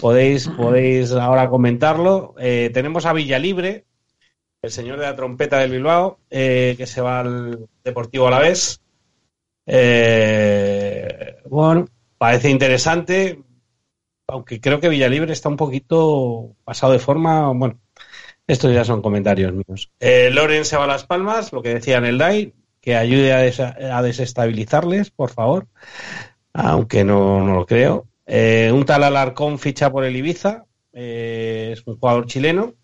Podéis, podéis ahora comentarlo. Eh, tenemos a Villalibre, el señor de la trompeta del Bilbao, eh, que se va al Deportivo a la vez. Eh, bueno, parece interesante, aunque creo que Villalibre está un poquito pasado de forma. Bueno, estos ya son comentarios míos. Eh, Loren se va a Las Palmas, lo que decía en el DAI, que ayude a, desa- a desestabilizarles, por favor, aunque no, no lo creo. Eh, un tal Alarcón ficha por el Ibiza, eh, es un jugador chileno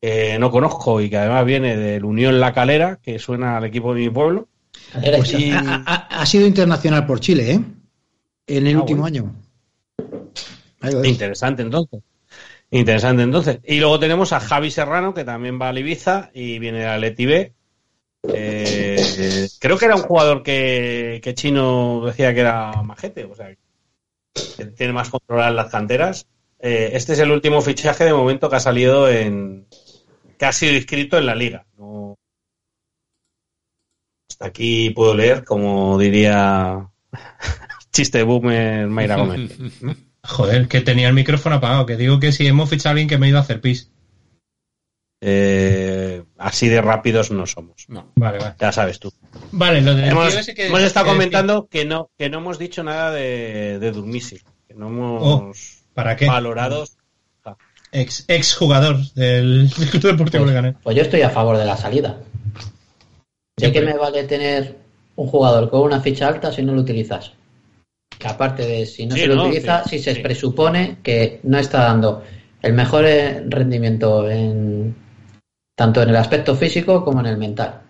que no conozco y que además viene del Unión La Calera, que suena al equipo de mi pueblo. Pues ha, ha- ha- ha sido internacional por Chile, ¿eh? En el Ah, último bueno. año. Interesante entonces. Interesante entonces. Y luego tenemos a Javi Serrano, que también va al Ibiza y viene de Atleti B. Eh, creo que era un jugador que, que Chino decía que era majete, o sea, que tiene más controladas las canteras. Eh, este es el último fichaje de momento que ha salido en. que ha sido inscrito en la liga. No- Hasta aquí puedo leer, como diría chiste de boomer Mayra Gómez. Joder, que tenía el micrófono apagado. Que digo que si hemos fichado a alguien que me ha ido a hacer pis. Eh, así de rápidos no somos. No. Vale, vale. Ya sabes tú. Vale, lo del Hemos, que estado que- comentando que no, que no hemos dicho nada de, de Durmisi. Que no hemos Oh, ¿Para qué? valorado. Ex, ex jugador del, Club Deportivo Leganés. Pues yo estoy a favor de la salida. ¿De qué me vale tener un jugador con una ficha alta si no lo utilizas? Que aparte de si no Sí, se lo no, utiliza, sí, si se sí. presupone que no está dando el mejor eh, rendimiento en tanto en el aspecto físico como en el mental.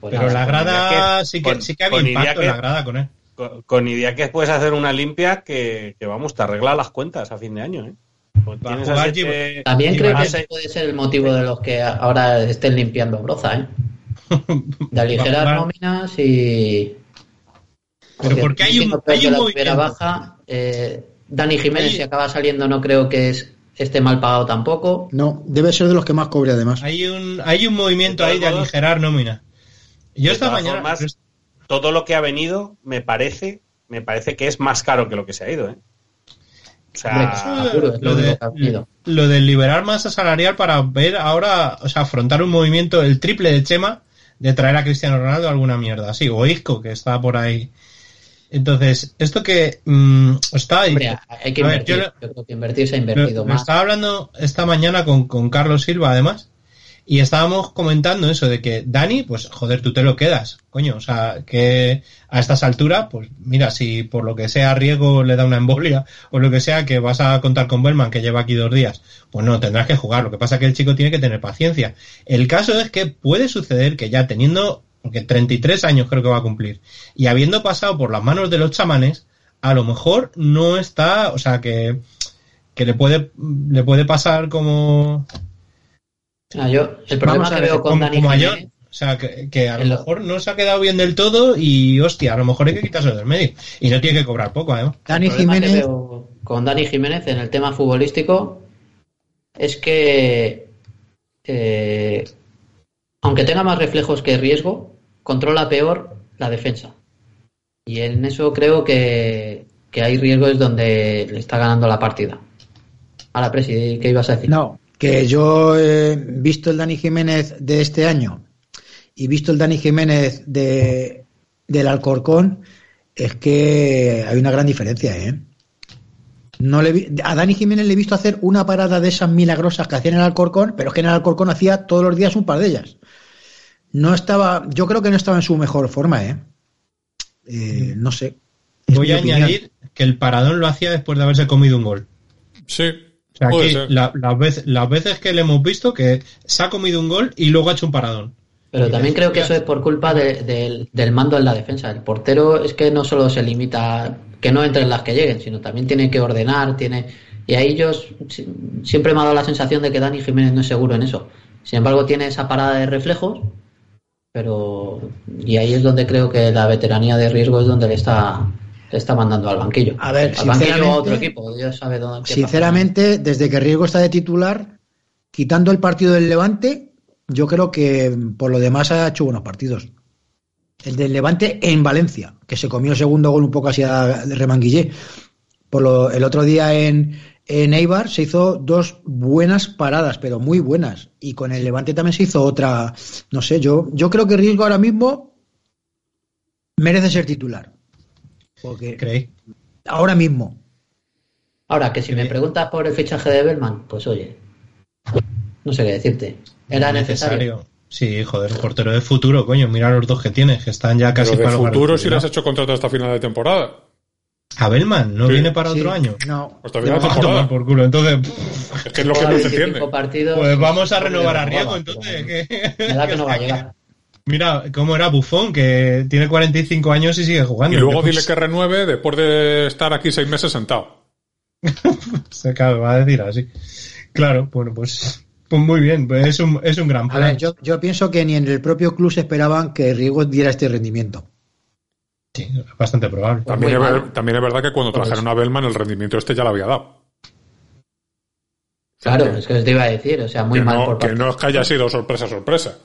Pues Pero nada, la grada sí que, con- sí que había con impacto en la grada con él. Con, con idea que puedes hacer una limpia que, que, vamos, te arregla las cuentas a fin de año. ¿eh? Pues siete- También creo que ese puede ser el motivo de los que ahora estén limpiando broza, ¿eh? De aligerar nóminas y. Pero porque hay un- siendo peor hay que un la primera movimiento. baja. eh, Dani Jiménez, Hay- si acaba saliendo, no creo que es, esté mal pagado tampoco. No, debe ser de los que más cobre además. Hay un, hay un movimiento De ahí de modos- aligerar nómina. Yo De esta mañana. formas, todo lo que ha venido me parece, me parece que es más caro que lo que se ha ido. ¿eh? O sea, lo de, lo de liberar masa salarial para ver ahora, o sea, afrontar un movimiento, el triple de Chema, de traer a Cristiano Ronaldo a alguna mierda. así o Isco, que está por ahí. Entonces, esto que mm, está Hombre, hay que A ver, invertir. yo yo, creo que invertir se ha invertido más. estaba hablando esta mañana con, con Carlos Silva, además, y estábamos comentando eso de que Dani, pues joder, tú te lo quedas, coño, o sea, que a estas alturas, pues mira, si por lo que sea Riego le da una embolia o lo que sea, que vas a contar con Bellman, que lleva aquí dos días, pues no, tendrás que jugar. Lo que pasa es que el chico tiene que tener paciencia. El caso es que puede suceder que ya teniendo, porque 33 años creo que va a cumplir, y habiendo pasado por las manos de los chamanes, a lo mejor no está, o sea, que, que le puede, le puede pasar como, Ah, yo, el problema que ver, veo con como, Dani como Jiménez. O sea, que, que a lo mejor no se ha quedado bien del todo y, hostia, a lo mejor hay que quitárselo del medio. Y no tiene que cobrar poco, además. Dani el problema que Jiménez, veo con Dani Jiménez en el tema futbolístico es que eh, aunque tenga más reflejos que riesgo, controla peor la defensa. Y en eso creo que, que hay riesgos donde le está ganando la partida. A la presi, ¿qué ibas a decir? no, que yo he visto el Dani Jiménez de este año y visto el Dani Jiménez de, del Alcorcón, es que hay una gran diferencia, ¿eh? No le a Dani Jiménez le he visto hacer una parada de esas milagrosas que hacía en el Alcorcón, pero es que en el Alcorcón hacía todos los días un par de ellas. No estaba, yo creo que no estaba en su mejor forma, ¿eh? Eh, no sé. Es Voy a opinión. añadir que el paradón lo hacía después de haberse comido un gol. Sí, O sea, la- las, veces, las veces que le hemos visto que se ha comido un gol y luego ha hecho un paradón. Pero también creo que eso es por culpa de- del- del mando en la defensa. El portero es que no solo se limita a que no entren las que lleguen, sino también tiene que ordenar, tiene y ahí yo si- siempre me ha dado la sensación de que Dani Jiménez no es seguro en eso. Sin embargo, tiene esa parada de reflejos, pero y ahí es donde creo que la veteranía de riesgo es donde le está le está mandando al banquillo. A ver, al banquillo o a sinceramente- otro equipo, Dios sabe dónde. Sinceramente, desde que Riego está de titular, quitando el partido del Levante, yo creo que por lo demás ha hecho buenos partidos. El del Levante en Valencia, que se comió el segundo gol un poco así a de remanguillé. Por lo, el otro día en, En Eibar se hizo dos buenas paradas, pero muy buenas. Y con el Levante también se hizo otra. No sé, yo, yo creo que Riesgo ahora mismo merece ser titular. Porque ¿Creéis? ahora mismo. Ahora, que si me preguntas por el fichaje de Bellman, pues oye, no sé qué decirte. Era necesario. Sí, joder, un portero de futuro, coño. Mira los dos que tienes, que están ya casi Pero de para futuro si le has hecho contrato hasta final de temporada. A Bellman, ¿no Sí. viene para Sí, otro año? No. Hasta final de temporada. por culo. Entonces, pff, Es que es lo que no se entiende. Pues vamos a renovar a Riego, entonces. que- que no va a llegar. Mira, cómo era Bufón, que tiene 45 años y sigue jugando. Y luego dile que renueve después de estar aquí seis meses sentado. Se claro, va a decir así. Claro, bueno, pues, pues muy bien, pues es un, es un gran A plan. ver, yo, yo pienso que ni en el propio club se esperaban que Riego diera este rendimiento. Sí, es bastante probable. También, es, también es verdad que cuando Pues- trajeron a Bellman el rendimiento este ya lo había dado. Claro, es que te iba a decir, o sea, muy que mal no, por que parte. no es que haya sido sorpresa, sorpresa.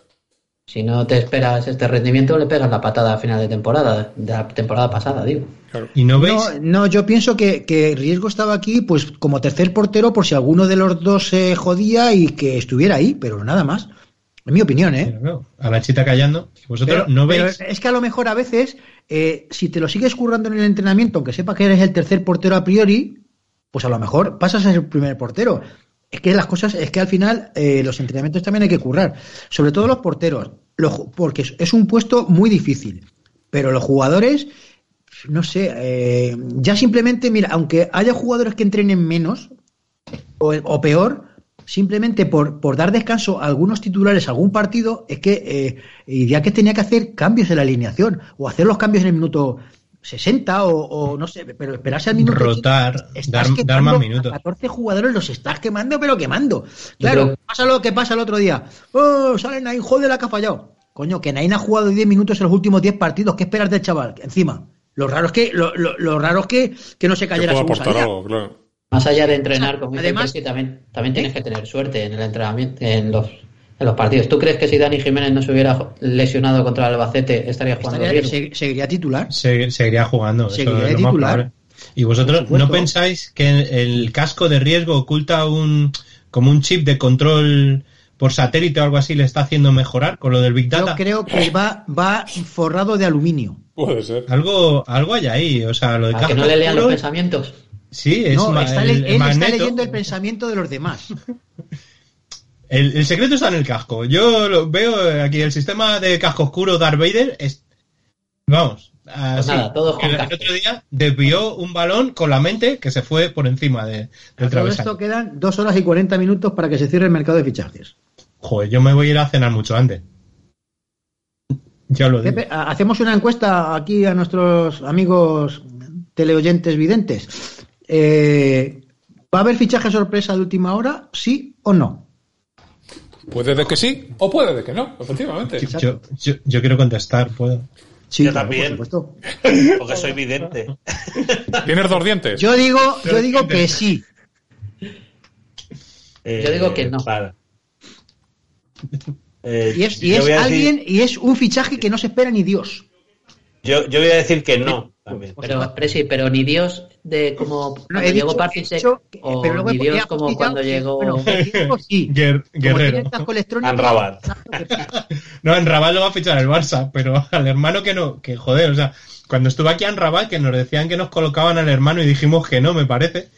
Si no te esperas este rendimiento, le pegas la patada a final de temporada, de la temporada pasada, digo. Claro. ¿Y no veis? No, no, yo pienso que, que Riesgo estaba aquí pues como tercer portero por si alguno de los dos se jodía y que estuviera ahí, pero nada más. En mi opinión, ¿eh? Pero a la chita callando. ¿Vosotros Pero, no pero veis? es que a lo mejor a veces, eh, si te lo sigues currando en el entrenamiento, aunque sepa que eres el tercer portero a priori, pues a lo mejor pasas a ser el primer portero. Es que las cosas, es que al final eh, los entrenamientos también hay que currar. Sobre todo los porteros, los porque es- es un puesto muy difícil. Pero los jugadores, no sé, eh, ya simplemente, mira, aunque haya jugadores que entrenen menos o, o peor, simplemente por, por dar descanso a algunos titulares a algún partido, es que eh, ya que tenía que hacer cambios en la alineación o hacer los cambios en el minuto 60 o, o no sé, pero esperarse al minuto Rotar, 80, estás dar- dar más minutos. a 14 jugadores los estás quemando, pero quemando. Claro, creo- pasa lo que pasa el otro día. Oh, sale Nain, joder, la que ha fallado. Coño, que Nain ha jugado 10 minutos en los últimos 10 partidos. ¿Qué esperas del chaval? Encima. Lo raro es que, lo, lo- lo raro es que, que no se cayera salía. algo, claro. Más allá de entrenar, dice Además- Presi, también, también tienes que tener suerte en el entrenamiento, en los, en los partidos. ¿Tú crees que si Dani Jiménez no se hubiera lesionado contra el Albacete estaría jugando Estaría- bien? se- seguiría titular. Se- seguiría jugando. eso Seguiría es de lo más titular. ¿Y vosotros no pensáis que el casco de riesgo oculta un como un chip de control por satélite o algo así le está haciendo mejorar con lo del Big Yo Data? creo que va, va forrado de aluminio. Puede ser. Algo, algo hay ahí, o sea, lo de Para que no le lean los pensamientos. Sí, es No, ma- está el- le- el él está leyendo el pensamiento de los demás. El, el secreto está en el casco. Yo lo veo aquí, el sistema de casco oscuro Darth Vader es... Vamos. así. nada, todos con el, el otro día desvió un balón con la mente que se fue por encima de, del Todo esto quedan dos horas y 40 minutos para que se cierre el mercado de fichajes. Joder, yo me voy a ir a cenar mucho antes. Ya lo digo. Pepe, hacemos una encuesta aquí a nuestros amigos teleoyentes videntes. Eh, ¿Va a haber fichaje sorpresa de última hora? ¿Sí o no? Puede de que sí o puede de que no, efectivamente. Yo, yo, yo quiero contestar, puedo. Sí, Yo claro, también. por supuesto. Porque soy vidente. ¿Tienes dos dientes? Yo digo, yo digo que sí. Eh, Yo digo que no. Eh, Y es, y decir- alguien, y es un fichaje que no se espera ni Dios. Yo, yo voy a decir que no. También. Pero, Presi, pero ni Dios de como No, cuando llegó que- o pero luego ni Dios como cuando llegó... bueno, sí. Guer- guerrero. Anrabat. sí. No, en Rabat lo va a fichar el Barça, pero al hermano que no, que joder, o sea, cuando estuve aquí en Rabat que nos decían que nos colocaban al hermano y dijimos que no, me parece.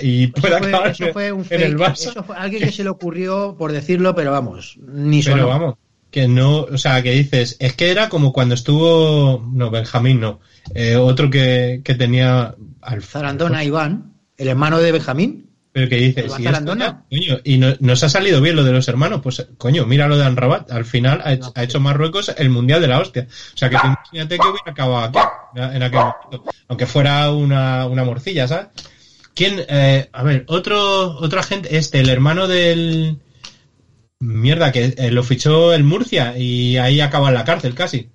Y puede Eso fue, acabar eso fue un en el Barça. eso fue alguien que se le ocurrió por decirlo, pero vamos, ni Pero sonó. vamos, que no, o sea, que dices, es que era como cuando estuvo, no, Benjamín no, eh, otro que, que tenía al Zarandona Iván, el hermano de Benjamín. Pero que dices, esto ya, coño, y no- nos ha salido bien lo de los hermanos, pues coño, mira lo de Anrabat, al final ha hecho, ha hecho Marruecos el mundial de la hostia. O sea que tú imagínate que hubiera acabado aquí, en aquel momento, aunque fuera una, una morcilla, ¿sabes? ¿Quién? Eh, a ver, otro, otra gente, este, el hermano del. Mierda, que eh, lo fichó el Murcia y ahí acaba en la cárcel casi.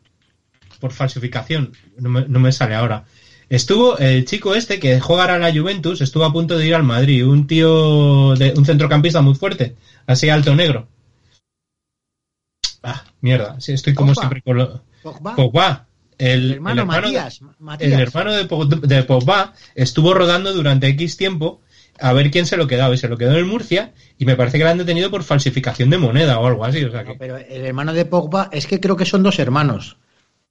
Por falsificación. No me, no me sale ahora. Estuvo el chico este que juega a la Juventus, estuvo a punto de ir al Madrid. Un tío, de, un centrocampista muy fuerte, así alto negro. Ah, mierda, sí, estoy como Pogba. siempre con lo. Pogba, Pogba. El, el hermano el hermano de- Matías. Matías. el hermano de, de Pogba estuvo rodando durante X tiempo a ver quién se lo quedaba. Y se lo quedó en el Murcia y me parece que lo han detenido por falsificación de moneda o algo así. O sea No, que, pero el hermano de Pogba es que creo que son dos hermanos.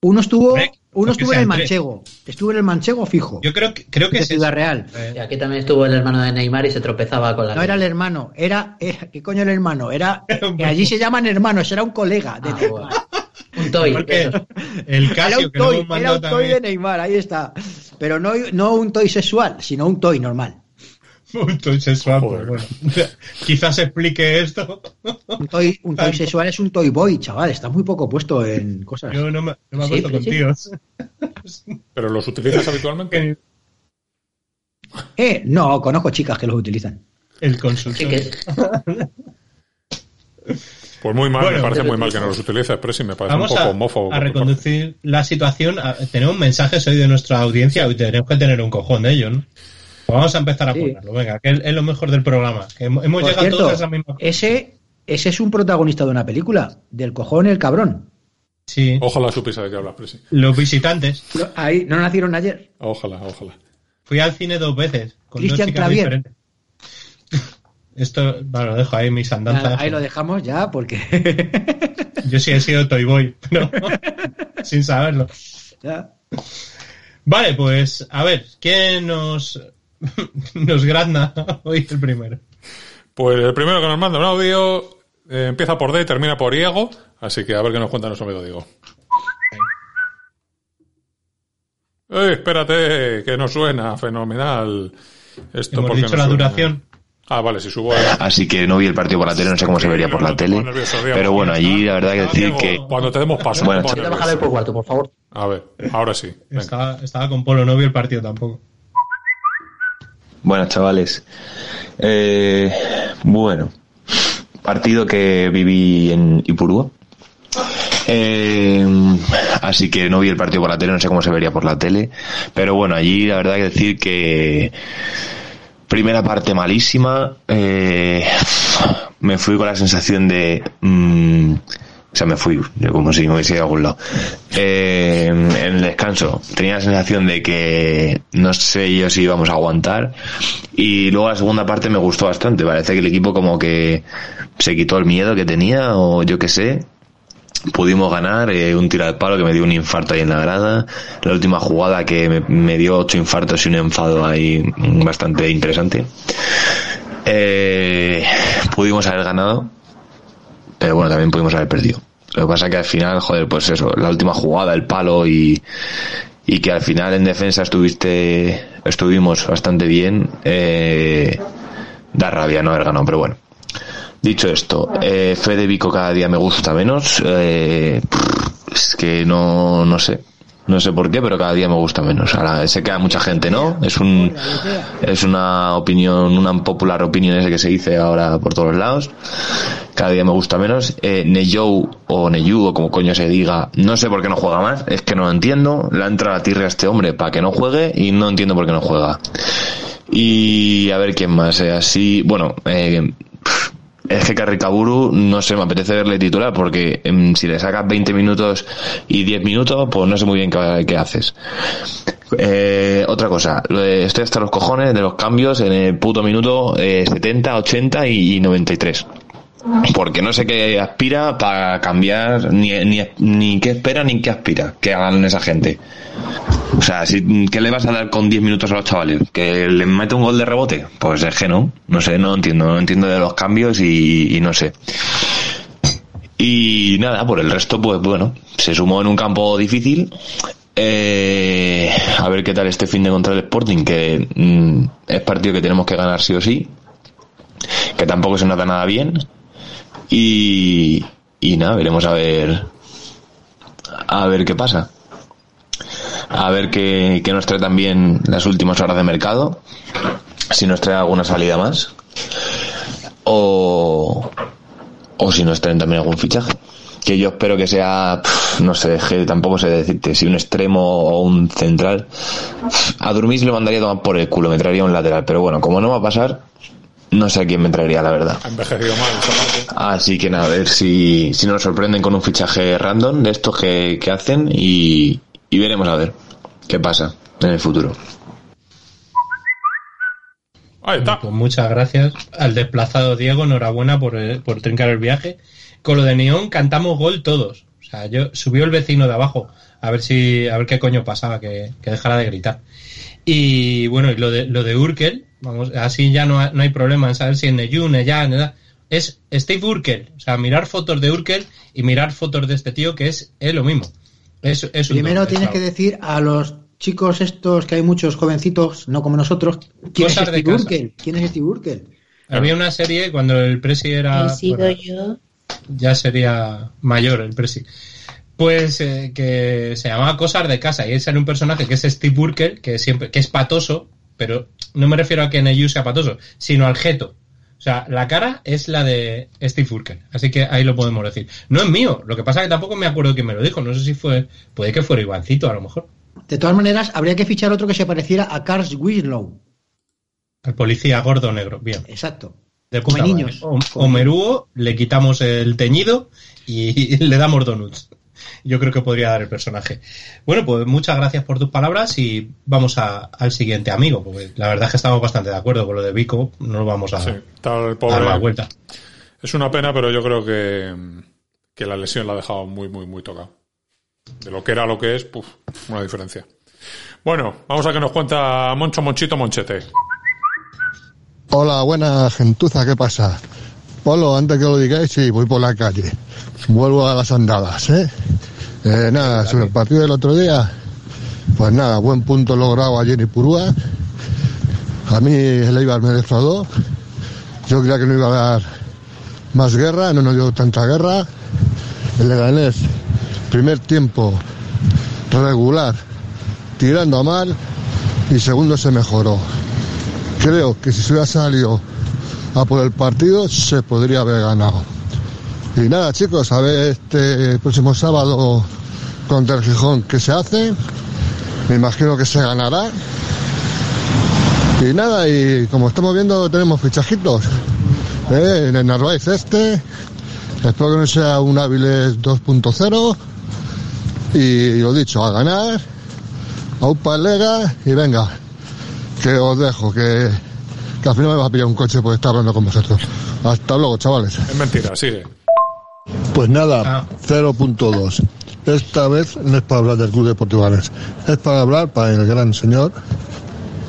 Uno estuvo, uno no estuvo que en el tres. Manchego. Estuvo en el Manchego fijo. yo creo que, creo que es Ciudad eso. Real. Y aquí también estuvo el hermano de Neymar y se tropezaba con la. No era el hermano, era, era- ¿qué coño el hermano? Era, que allí se llaman hermanos, era un colega de Ah, bueno. Un toy. Porque el Era Casio un que lo toy, hemos era un toy también. de Neymar, ahí está. Pero no, no un toy sexual, sino un toy normal. Un toy sexual, Joder. pues bueno. Quizás explique esto. Un toy, un toy sexual es un toy boy, chaval. Está muy poco puesto en cosas. Yo no me, no me Sí, acuesto con sí. tíos. ¿Pero los utilizas habitualmente? Eh, no, conozco chicas que los utilizan. El consultor. Sí que es. Pues muy mal, Bueno, me parece muy mal que no los utilices, pero sí me parece Vamos un poco a, homófobo. a reconducir la situación. A- tenemos mensajes hoy de nuestra audiencia y tenemos que tener un cojón de ellos, ¿no? Pues vamos a empezar a Sí. ponerlo, venga, que es, es lo mejor del programa. Que hemos Por llegado cierto, todos a esa misma. ese, ese es un protagonista de una película, del cojón el cabrón. Sí, Ojalá supiese de qué hablas, Presi. los visitantes. Lo- Ahí, ¿no nacieron ayer? Ojalá, ojalá. Fui al cine dos veces. Con dos Cristian chicas Clavier. diferentes. Esto, bueno, lo dejo ahí mis andanzas. Nada, ahí lo dejamos ya, porque. Yo sí he sido Toy Boy, pero sin saberlo. ya. Vale, pues a ver, ¿quién nos, nos grazna hoy el primero? Pues el primero que nos manda un audio eh, empieza por D y termina por Diego, así que a ver qué nos cuenta nuestro amigo Diego. ¡Ey, espérate, que no suena, fenomenal. Esto Hemos porque dicho no la suena? duración. Ah, vale, si subo. Así que no vi el partido por la tele, no sé cómo se vería por la tele. Pero bueno, allí la verdad que decir que Cuando te demos paso. Bueno, por cuarto, por favor. A ver, ahora sí. venga. Estaba, estaba con Polo, no vi el partido tampoco. Buenas, chavales. Eh, bueno, partido que viví en Ipurúa. Eh, así que no vi el partido por la tele, no sé cómo se vería por la tele. Pero bueno, allí la verdad que decir que primera parte malísima. eh, me fui con la sensación de... mm, o sea, me fui, yo como si me hubiese ido a algún lado. Eh, en el descanso tenía la sensación de que no sé yo si íbamos a aguantar. Y luego la segunda parte me gustó bastante. Parece que el equipo como que se quitó el miedo que tenía o yo qué sé. Pudimos ganar eh, un tiro al palo que me dio un infarto ahí en la grada. La última jugada que me, dio ocho infartos y un enfado ahí bastante interesante. Eh, pudimos haber ganado, pero bueno, también pudimos haber perdido. Lo que pasa que al final, joder, pues eso, la última jugada, el palo y, y que al final en defensa estuviste, estuvimos bastante bien, eh, da rabia no haber ganado, pero bueno. Dicho esto, eh, Fede Vico cada día me gusta menos, eh, es que no, no sé, no sé por qué, pero cada día me gusta menos. Ahora, sé que a mucha gente no, es un, es una opinión, una popular opinión ese que se dice ahora por todos lados. Cada día me gusta menos. Eh, Neyou o Neyu o como coño se diga, no sé por qué no juega más, es que no lo entiendo. Le ha entrado a tirre a este hombre para que no juegue y no entiendo por qué no juega. Y a ver quién más, eh, así, bueno, eh, es que Carricaburu, no sé, me apetece verle titular porque em, si le sacas 20 minutos y 10 minutos, pues no sé muy bien qué, haces. Eh, otra cosa, estoy hasta los cojones de los cambios en el puto minuto eh, 70, 80 y, y 93. Porque no sé qué aspira para cambiar, ni, ni, ni qué espera ni qué aspira que hagan esa gente. O sea, si, ¿qué le vas a dar con 10 minutos a los chavales? ¿Que le mete un gol de rebote? Pues es que no, no sé, no entiendo, no entiendo de los cambios y, no sé. Y nada, por el resto, pues bueno, se sumó en un campo difícil. Eh, a ver qué tal este fin de contra el Sporting, que mm, es partido que tenemos que ganar sí o sí. Que tampoco se nota nada bien. Y, y nada, veremos a ver, a ver qué pasa. A ver qué, qué nos trae también las últimas horas de mercado. Si nos trae alguna salida más. O, o si nos traen también algún fichaje. Que yo espero que sea, no sé, tampoco sé decirte, si un extremo o un central. A Durmis le mandaría a tomar por el culo, me traería un lateral. Pero bueno, como no va a pasar, no sé a quién me traería, la verdad. Ha envejecido mal. Así que nada, a ver si, si nos sorprenden con un fichaje random de estos que, que hacen y, y veremos a ver qué pasa en el futuro. Ahí está. Pues muchas gracias al desplazado Diego, enhorabuena por, eh, por trincar el viaje. Con lo de Neón cantamos gol todos. O sea, yo subió el vecino de abajo a ver si a ver qué coño pasaba, que, que dejara de gritar. Y bueno, y lo de lo de Urkel, vamos, así ya no, ha- no hay problema en saber si es Neyun, ya, nada. Es Steve Urkel, o sea, mirar fotos de Urkel y mirar fotos de este tío que es, es lo mismo. Es, es un Primero don, tienes es que decir a los chicos estos, que hay muchos jovencitos, no como nosotros, ¿quién es Cosas de Steve. Urkel? ¿Quién es Steve Urkel? Había una serie cuando el Presi era. He sido bueno, yo. ya sería mayor el Presi. Pues eh, que se llamaba Cosas de Casa y ese era un personaje que es Steve Urkel, que siempre que es patoso, pero no me refiero a que Neyu sea patoso, sino al jeto. O sea, la cara es la de Steve Urkel, así que ahí lo podemos decir. No es mío, lo que pasa es que tampoco me acuerdo quién me lo dijo, no sé si fue, puede que fuera Ivancito a lo mejor, De todas maneras, habría que fichar otro que se pareciera a Carl Winslow. el policía gordo negro, bien. Exacto. De Come niños. madre. O, o Merúo, le quitamos el teñido y le damos donuts. Yo creo que podría dar el personaje. Bueno, pues muchas gracias por tus palabras y vamos a- al siguiente amigo, porque la verdad es que estamos bastante de acuerdo con lo de Vico, no lo vamos a, Sí, el a dar la pobre. vuelta. Es una pena, pero yo creo que, que la lesión la ha dejado muy, muy, muy tocado. De lo que era a lo que es, puf, una diferencia. Bueno, vamos a que nos cuenta Moncho Monchito Monchete. Hola, buena gentuza, ¿qué pasa? Polo, antes que lo digáis, sí, voy por la calle. Vuelvo a las andadas, ¿eh? Eh, nada, sobre el partido del otro día, pues nada, buen punto logrado ayer en Ipurúa. A mí el Eibar me defraudó. Yo creía que no iba a dar más guerra, no nos dio tanta guerra. El Leganés, primer tiempo regular, tirando a mal, y segundo se mejoró. Creo que si se hubiera salido a por el partido se podría haber ganado. Y nada chicos, a ver este próximo sábado contra el Gijón qué se hace. Me imagino que se ganará. Y nada, y como estamos viendo tenemos fichajitos. ¿eh? En el Narváez este. Espero que no sea un Áviles 2.0. Y lo dicho, a ganar. A UPA Lega y venga, que os dejo, que, que al final me va a pillar un coche por estar hablando con vosotros. Hasta luego, chavales. Es mentira, sigue. Pues nada, Ah. 0.2. Esta vez no es para hablar del club de Portugales, es para hablar para el gran señor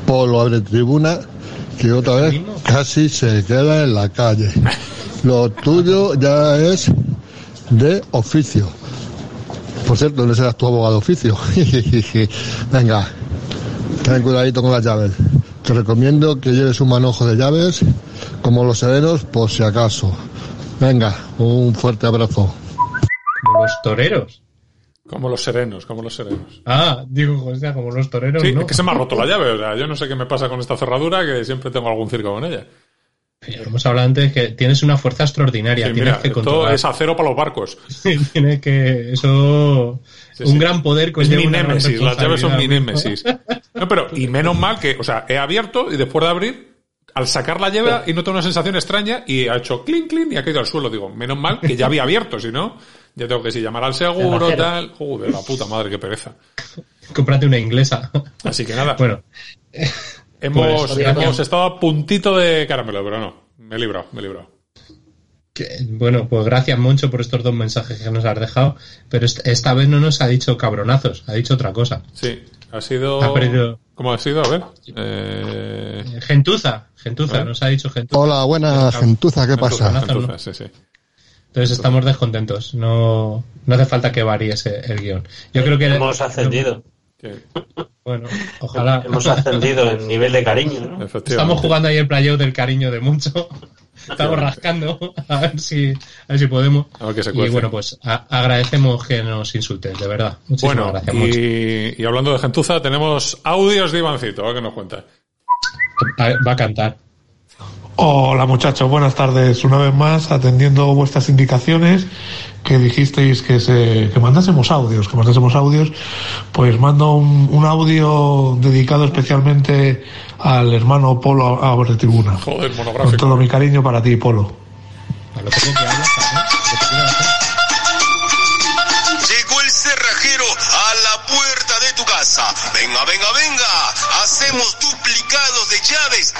Polo Abre Tribuna, que otra vez casi se queda en la calle. Lo tuyo ya es de oficio. Por cierto, no serás tu abogado de oficio. Venga, ten cuidadito con las llaves. Te recomiendo que lleves un manojo de llaves como los serenos por si acaso. Venga, un fuerte abrazo. Como los toreros. Como los serenos, como los serenos. Ah, digo, como los toreros, Sí, ¿no? es que se me ha roto la llave. O sea, yo no sé qué me pasa con esta cerradura, que siempre tengo algún circo con ella. Hemos hablado antes que tienes una fuerza extraordinaria, Sí, tienes mira, que controlar. es acero para los barcos. tienes que eso Sí, un sí. gran poder conlleva mi némesis, las llaves son mi némesis. No, pero, y menos mal que, o sea, he abierto y después de abrir, al sacar la llave y noto una sensación extraña y ha hecho clink, clink y ha caído al suelo. Digo, menos mal que ya había abierto, si no, ya tengo que si llamar al seguro, tal. Joder, la puta madre, qué pereza. Cómprate una inglesa. Así que nada, bueno, hemos, pues, hemos estado a puntito de caramelo, pero no, me he librado, me he librado. bueno, pues gracias Moncho por estos dos mensajes que nos has dejado, pero est- esta vez no nos ha dicho cabronazos, ha dicho otra cosa. Sí, ha sido... Ha perdido. ¿Cómo ha sido? A ver. Eh... Eh, Gentuza, Gentuza, nos ha dicho Gentuza. Hola, buena gentuza, ¿qué pasa? Gentuza. Gentuza, sí, sí. Entonces estamos descontentos, no, no hace falta que varíe ese- el guion. Yo creo que Hemos ascendido. Bueno, ojalá. Hemos ascendido en nivel de cariño, ¿no? Estamos jugando ahí el playoff del cariño de mucho. Estamos rascando a ver si, a ver si podemos. A ver qué se y bueno, pues a- agradecemos que nos insulten, de verdad. Muchísimas Bueno, gracias, y, y hablando de gentuza, tenemos audios de Ivancito, a ver qué nos cuenta. Va a cantar. Hola muchachos, buenas tardes. Una vez más, atendiendo vuestras indicaciones, que dijisteis que, se, que mandásemos audios, que mandásemos audios, pues mando un, un audio dedicado especialmente al hermano Polo Abre Tribuna. Joder, Con monográfico. todo mi cariño para ti, Polo. A lo que casa. Venga, venga, venga. Hacemos duplicados de llaves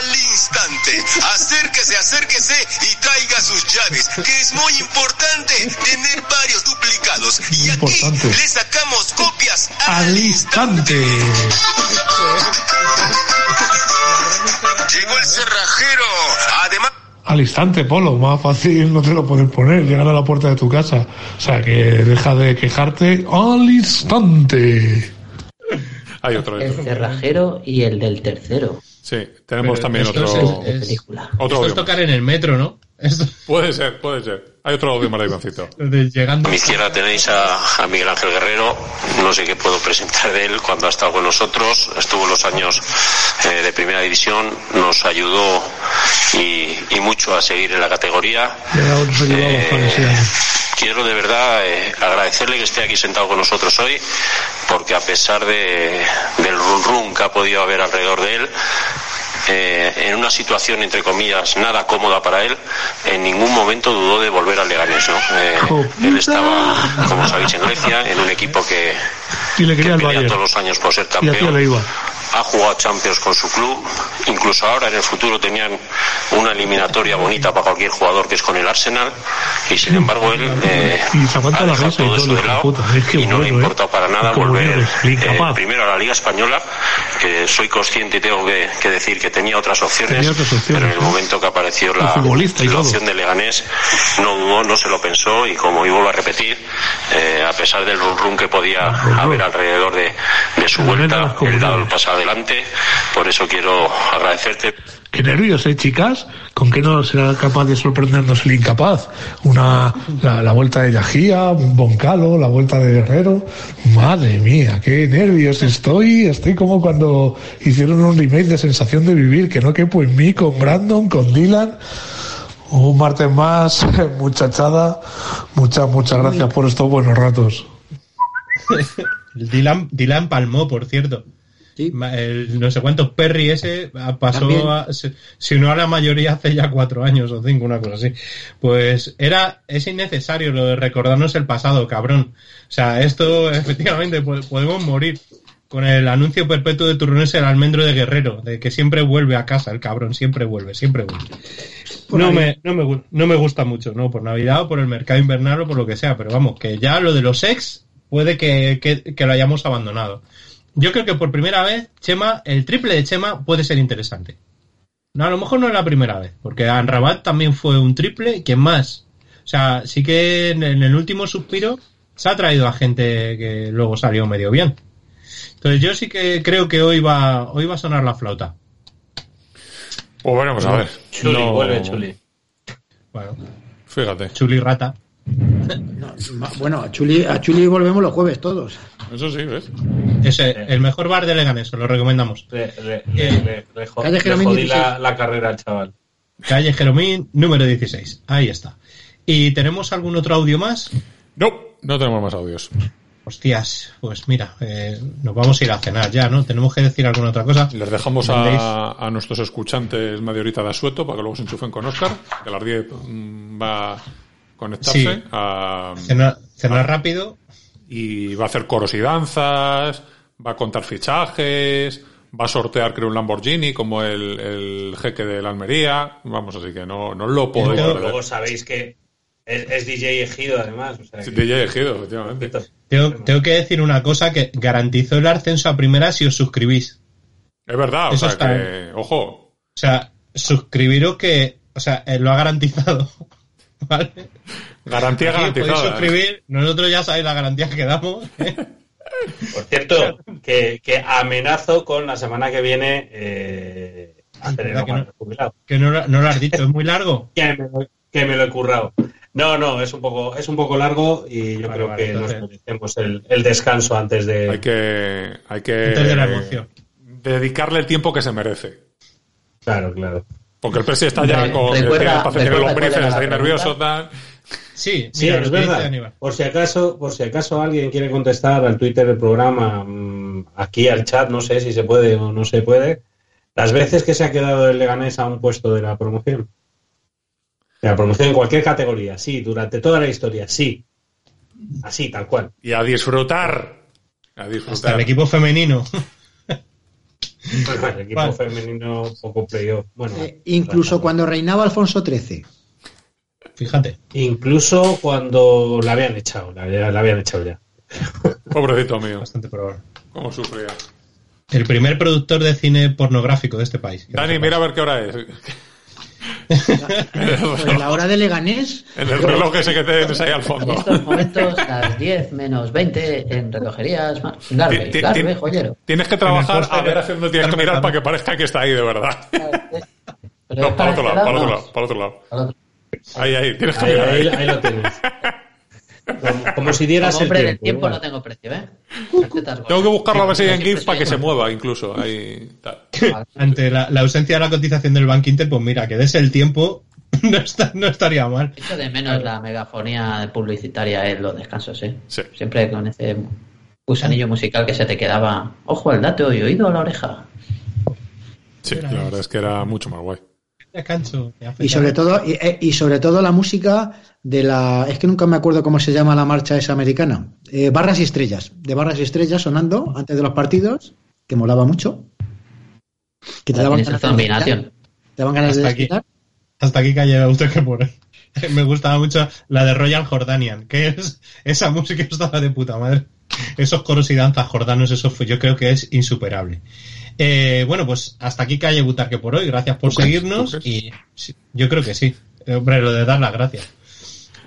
al instante. Acérquese, acérquese y traiga sus llaves, que es muy importante tener varios duplicados. Y aquí Importante. le sacamos copias al, Al instante. Llegó el cerrajero. Además... Al instante, Polo, más fácil no te lo puedes poner, llegar a la puerta de tu casa. O sea que deja de quejarte al instante. Hay otro. El cerrajero y el del tercero. Sí, tenemos Pero también esto otro. es- es- Película. otro Esto audio es tocar en el metro, ¿no? Esto, Puede ser, puede ser. Hay otro audio más llegando. A mi izquierda tenéis a, a Miguel Ángel Guerrero. No sé qué puedo presentar de él cuando ha estado con nosotros. Estuvo los años eh, de primera división, nos ayudó y, y mucho a seguir en la categoría. Le a. Quiero de verdad eh, agradecerle que esté aquí sentado con nosotros hoy, porque a pesar de, del run run que ha podido haber alrededor de él, eh, en una situación entre comillas nada cómoda para él, en ningún momento dudó de volver al Leganés. ¿no? Eh, él estaba, como sabéis, en Grecia, en un equipo que, Y que pelea todos los años por ser Y a campeón. Ha jugado Champions con su club, incluso ahora en el futuro tenían una eliminatoria bonita para cualquier jugador que es con el Arsenal, y sin embargo él eh, ha dejado todo eso de lado y no le ¿eh? importado para nada volver eh, primero a la Liga Española, que soy consciente y tengo que, que decir que tenía otras opciones, pero en el momento que apareció la, la opción de Leganés, no dudó, no se lo pensó y como y vuelvo a repetir, eh, a pesar del run que podía Run run. haber alrededor de, de su El vuelta, él dado el paso adelante, por eso quiero agradecerte Qué nervios, ¿eh, chicas? ¿Con qué no será capaz de sorprendernos el incapaz? Una, la, la vuelta de Yajía, un Boncalo, la vuelta de Guerrero. Madre mía, qué nervios estoy. Estoy como cuando hicieron un remake de Sensación de Vivir, que no quepo en mí, con Brandon, con Dylan. Un martes más, muchachada. Muchas, muchas gracias por estos buenos ratos. Dylan, Dylan palmó, por cierto. Sí. El no sé cuántos Perry ese a- pasó a, se unió a la mayoría hace ya cuatro años o cinco, una cosa así. Pues era, es innecesario lo de recordarnos el pasado, cabrón. O sea, esto efectivamente po- podemos morir con el anuncio perpetuo de turrones el almendro de Guerrero, de que siempre vuelve a casa el cabrón, siempre vuelve, siempre vuelve. No me, no, me, no me gusta mucho, ¿no? Por Navidad o por el mercado invernal o por lo que sea, pero vamos, que ya lo de los ex puede que, que- que lo hayamos abandonado. Yo creo que por primera vez, Chema, el triple de Chema puede ser interesante. No, a lo mejor no es la primera vez, porque Anrabat también fue un triple, ¿quién más? O sea, sí que en, en el último suspiro se ha traído a gente que luego salió medio bien. Entonces yo sí que creo que hoy va, hoy va a sonar la flauta. Pues veremos a ver. Chuli, No- vuelve Chuli. Bueno, Fíjate. chuli rata. No, bueno, a Chuli, a Chuli volvemos los jueves todos. Eso sí, ¿ves? Ese, el mejor bar de Leganés, lo recomendamos. Le, le- Eh, le- le- le jo- calle le Jerónimo jodí 16. la, la carrera al chaval. Calle Jeromín, número 16. Ahí está. ¿Y tenemos algún otro audio más? No, no tenemos más audios. Hostias, pues mira, eh, nos vamos a ir a cenar ya, ¿no? ¿Tenemos que decir alguna otra cosa? Les dejamos a, a nuestros escuchantes media horita de asueto para que luego se enchufen con Oscar, que a las 10 mm, va a conectarse Sí. a- Cenar, cenar rápido. Y va a hacer coros y danzas, va a contar fichajes, va a sortear creo un Lamborghini como el, el jeque de la Almería. Vamos, así que no, no lo podéis Luego- perder. Luego sabéis que es, es DJ Ejido, además. O sea, Sí, que- DJ Ejido, efectivamente. Tengo, tengo que decir una cosa que garantizó el ascenso a primera si os suscribís. Es verdad, o Eso sea está que, ojo, O sea, suscribiros que, o sea, eh, lo ha garantizado. ¿Vale? Garantía Aquí podéis garantizada. ¿eh? suscribir, nosotros ya sabéis la garantía que damos. ¿eh? Por cierto, que, que amenazo con la semana que viene eh, hacer el que no. jubilado. Que no, lo- no lo has dicho, es muy largo. Que me, lo- que me lo he currado. No, no, es un poco, es un poco largo y yo Vale, creo vale, que entonces- nos merecemos el, el descanso antes de. Hay que, hay que Antes de la emoción. dedicarle el tiempo que se merece. Claro, claro. Porque el Presi está ya con recuerda- lombrices, era está nervioso, tal. Sí, Sí, mira, es verdad. Por si acaso, por si acaso alguien quiere contestar al Twitter del programa, mm, aquí al chat, no sé si se puede o no se puede, las veces que se ha quedado el Leganés a un puesto de la promoción. De la promoción en cualquier categoría, sí, durante toda la historia, sí. Así, tal cual. Y a disfrutar. A Hasta disfrutar. el equipo femenino. Bueno, el equipo Vale. femenino poco playoff. Bueno, Eh, incluso cuando reinaba Alfonso XIII. Fíjate. incluso cuando la habían echado, la, la habían echado ya. Pobrecito mío. Bastante probable. Cómo sufría. El primer productor de cine pornográfico de este país. Dani, mira a ver qué hora es. Pues la hora de Leganés. En el reloj ese que tienes ahí al En fondo. estos momentos, las 10 menos 20 en relojerías. Garbe, Garbe, joyero. Tienes que trabajar En a ver hacia dónde tienes que mirar para que parezca que está ahí de verdad. No, para otro lado, este para otro lado, para otro lado. Ahí, ahí, tienes que Ahí, mirar ahí- lo tienes. Como, como si dieras Como hombre el del tiempo no tengo precio, ¿eh? Tetas Tengo que buscarlo a ver si hay en GIF para que se mueva incluso. Ahí, tal. Ante la, la ausencia de la cotización del Bank Inter, pues mira, que des el tiempo no, está- no estaría mal. Echo de menos la megafonía publicitaria en los descansos, ¿eh? Sí. Siempre con ese gusanillo musical que se te quedaba. Ojo al dato y oído a la oreja. Sí, la verdad es que era mucho más guay. Descanso. Y sobre todo, y, eh, y sobre todo la música de la. Es que nunca me acuerdo cómo se llama la marcha esa americana. Eh, barras y estrellas. De barras y estrellas sonando antes de los partidos, que molaba mucho. Que te daban ganas de combinación. desfilar. Te daban ganas de Hasta aquí. desfilar. Hasta aquí calle usted que por Me gustaba mucho la de Royal Jordanian, que es esa música estaba de puta madre. Esos coros y danzas jordanos, eso fue, yo creo que es insuperable. Eh, bueno, pues hasta aquí calle Butarque por hoy. Gracias por seguirnos y sí, yo creo que sí. Eh, Hombre, lo de dar las gracias.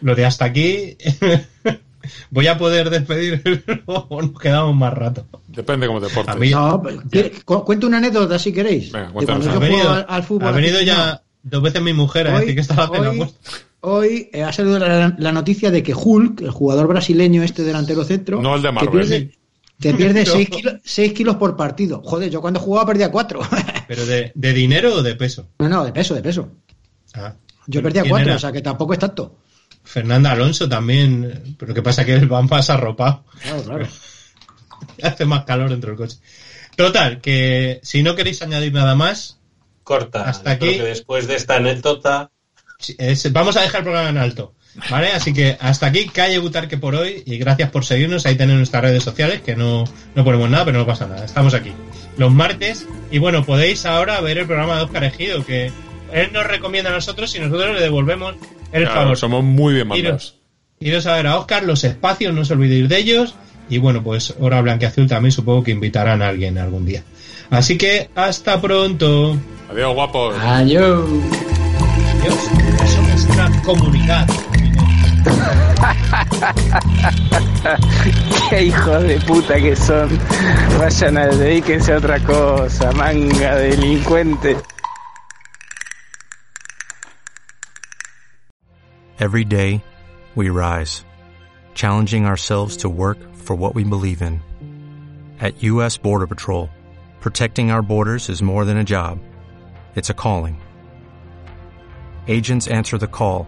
Lo de hasta aquí voy a poder despedir o nos quedamos más rato. Depende cómo te portes. A mí- No, pues, ¿quiere- cu- cuento una anécdota si queréis. Venga, De cuando yo venido, al, al fútbol. ha venido ya dos veces mi mujer a Hoy- decir que cena hoy-. Hoy eh, ha salido la, la noticia de que Hulk, el jugador brasileño este delantero centro, No el de Marvel. pierde, que pierde No. 6 kilos, seis kilos por partido. Joder, yo cuando jugaba perdía 4. ¿Pero de, de dinero o de peso? no, no, de peso, de peso. Ah. Yo perdía ¿Quién 4, era? o sea que tampoco es tanto. Fernanda Alonso también, pero que pasa que él va más arropado. Claro, claro. Hace más calor dentro del coche. Total, que si no queréis añadir nada más, Corta. Hasta aquí. que después de esta anécdota, es- vamos a dejar el programa en alto. ¿Vale? Así que hasta aquí, calle Butarque por hoy y gracias por seguirnos. Ahí tenéis nuestras redes sociales, que no, no ponemos nada, pero no pasa nada. Estamos aquí los martes y bueno, podéis ahora ver el programa de Oscar Ejido, que él nos recomienda a nosotros y nosotros le devolvemos el Claro, favor. somos muy bien mandados. Iros, iros a ver a Oscar, los espacios, no os olvidéis de ellos. Y bueno, pues Hora Blanqueazul también supongo que invitarán a alguien algún día. Así que hasta pronto. Adiós, guapos. Adiós. Dios, eso es una comunidad. Qué hijo de puta que son. Vayan a dedíquense a otra cosa, manga delincuente. Every day, we rise, challenging ourselves to work for what we believe in. At U.S. Border Patrol, protecting our borders is more than a job, it's a calling. Agents answer the call,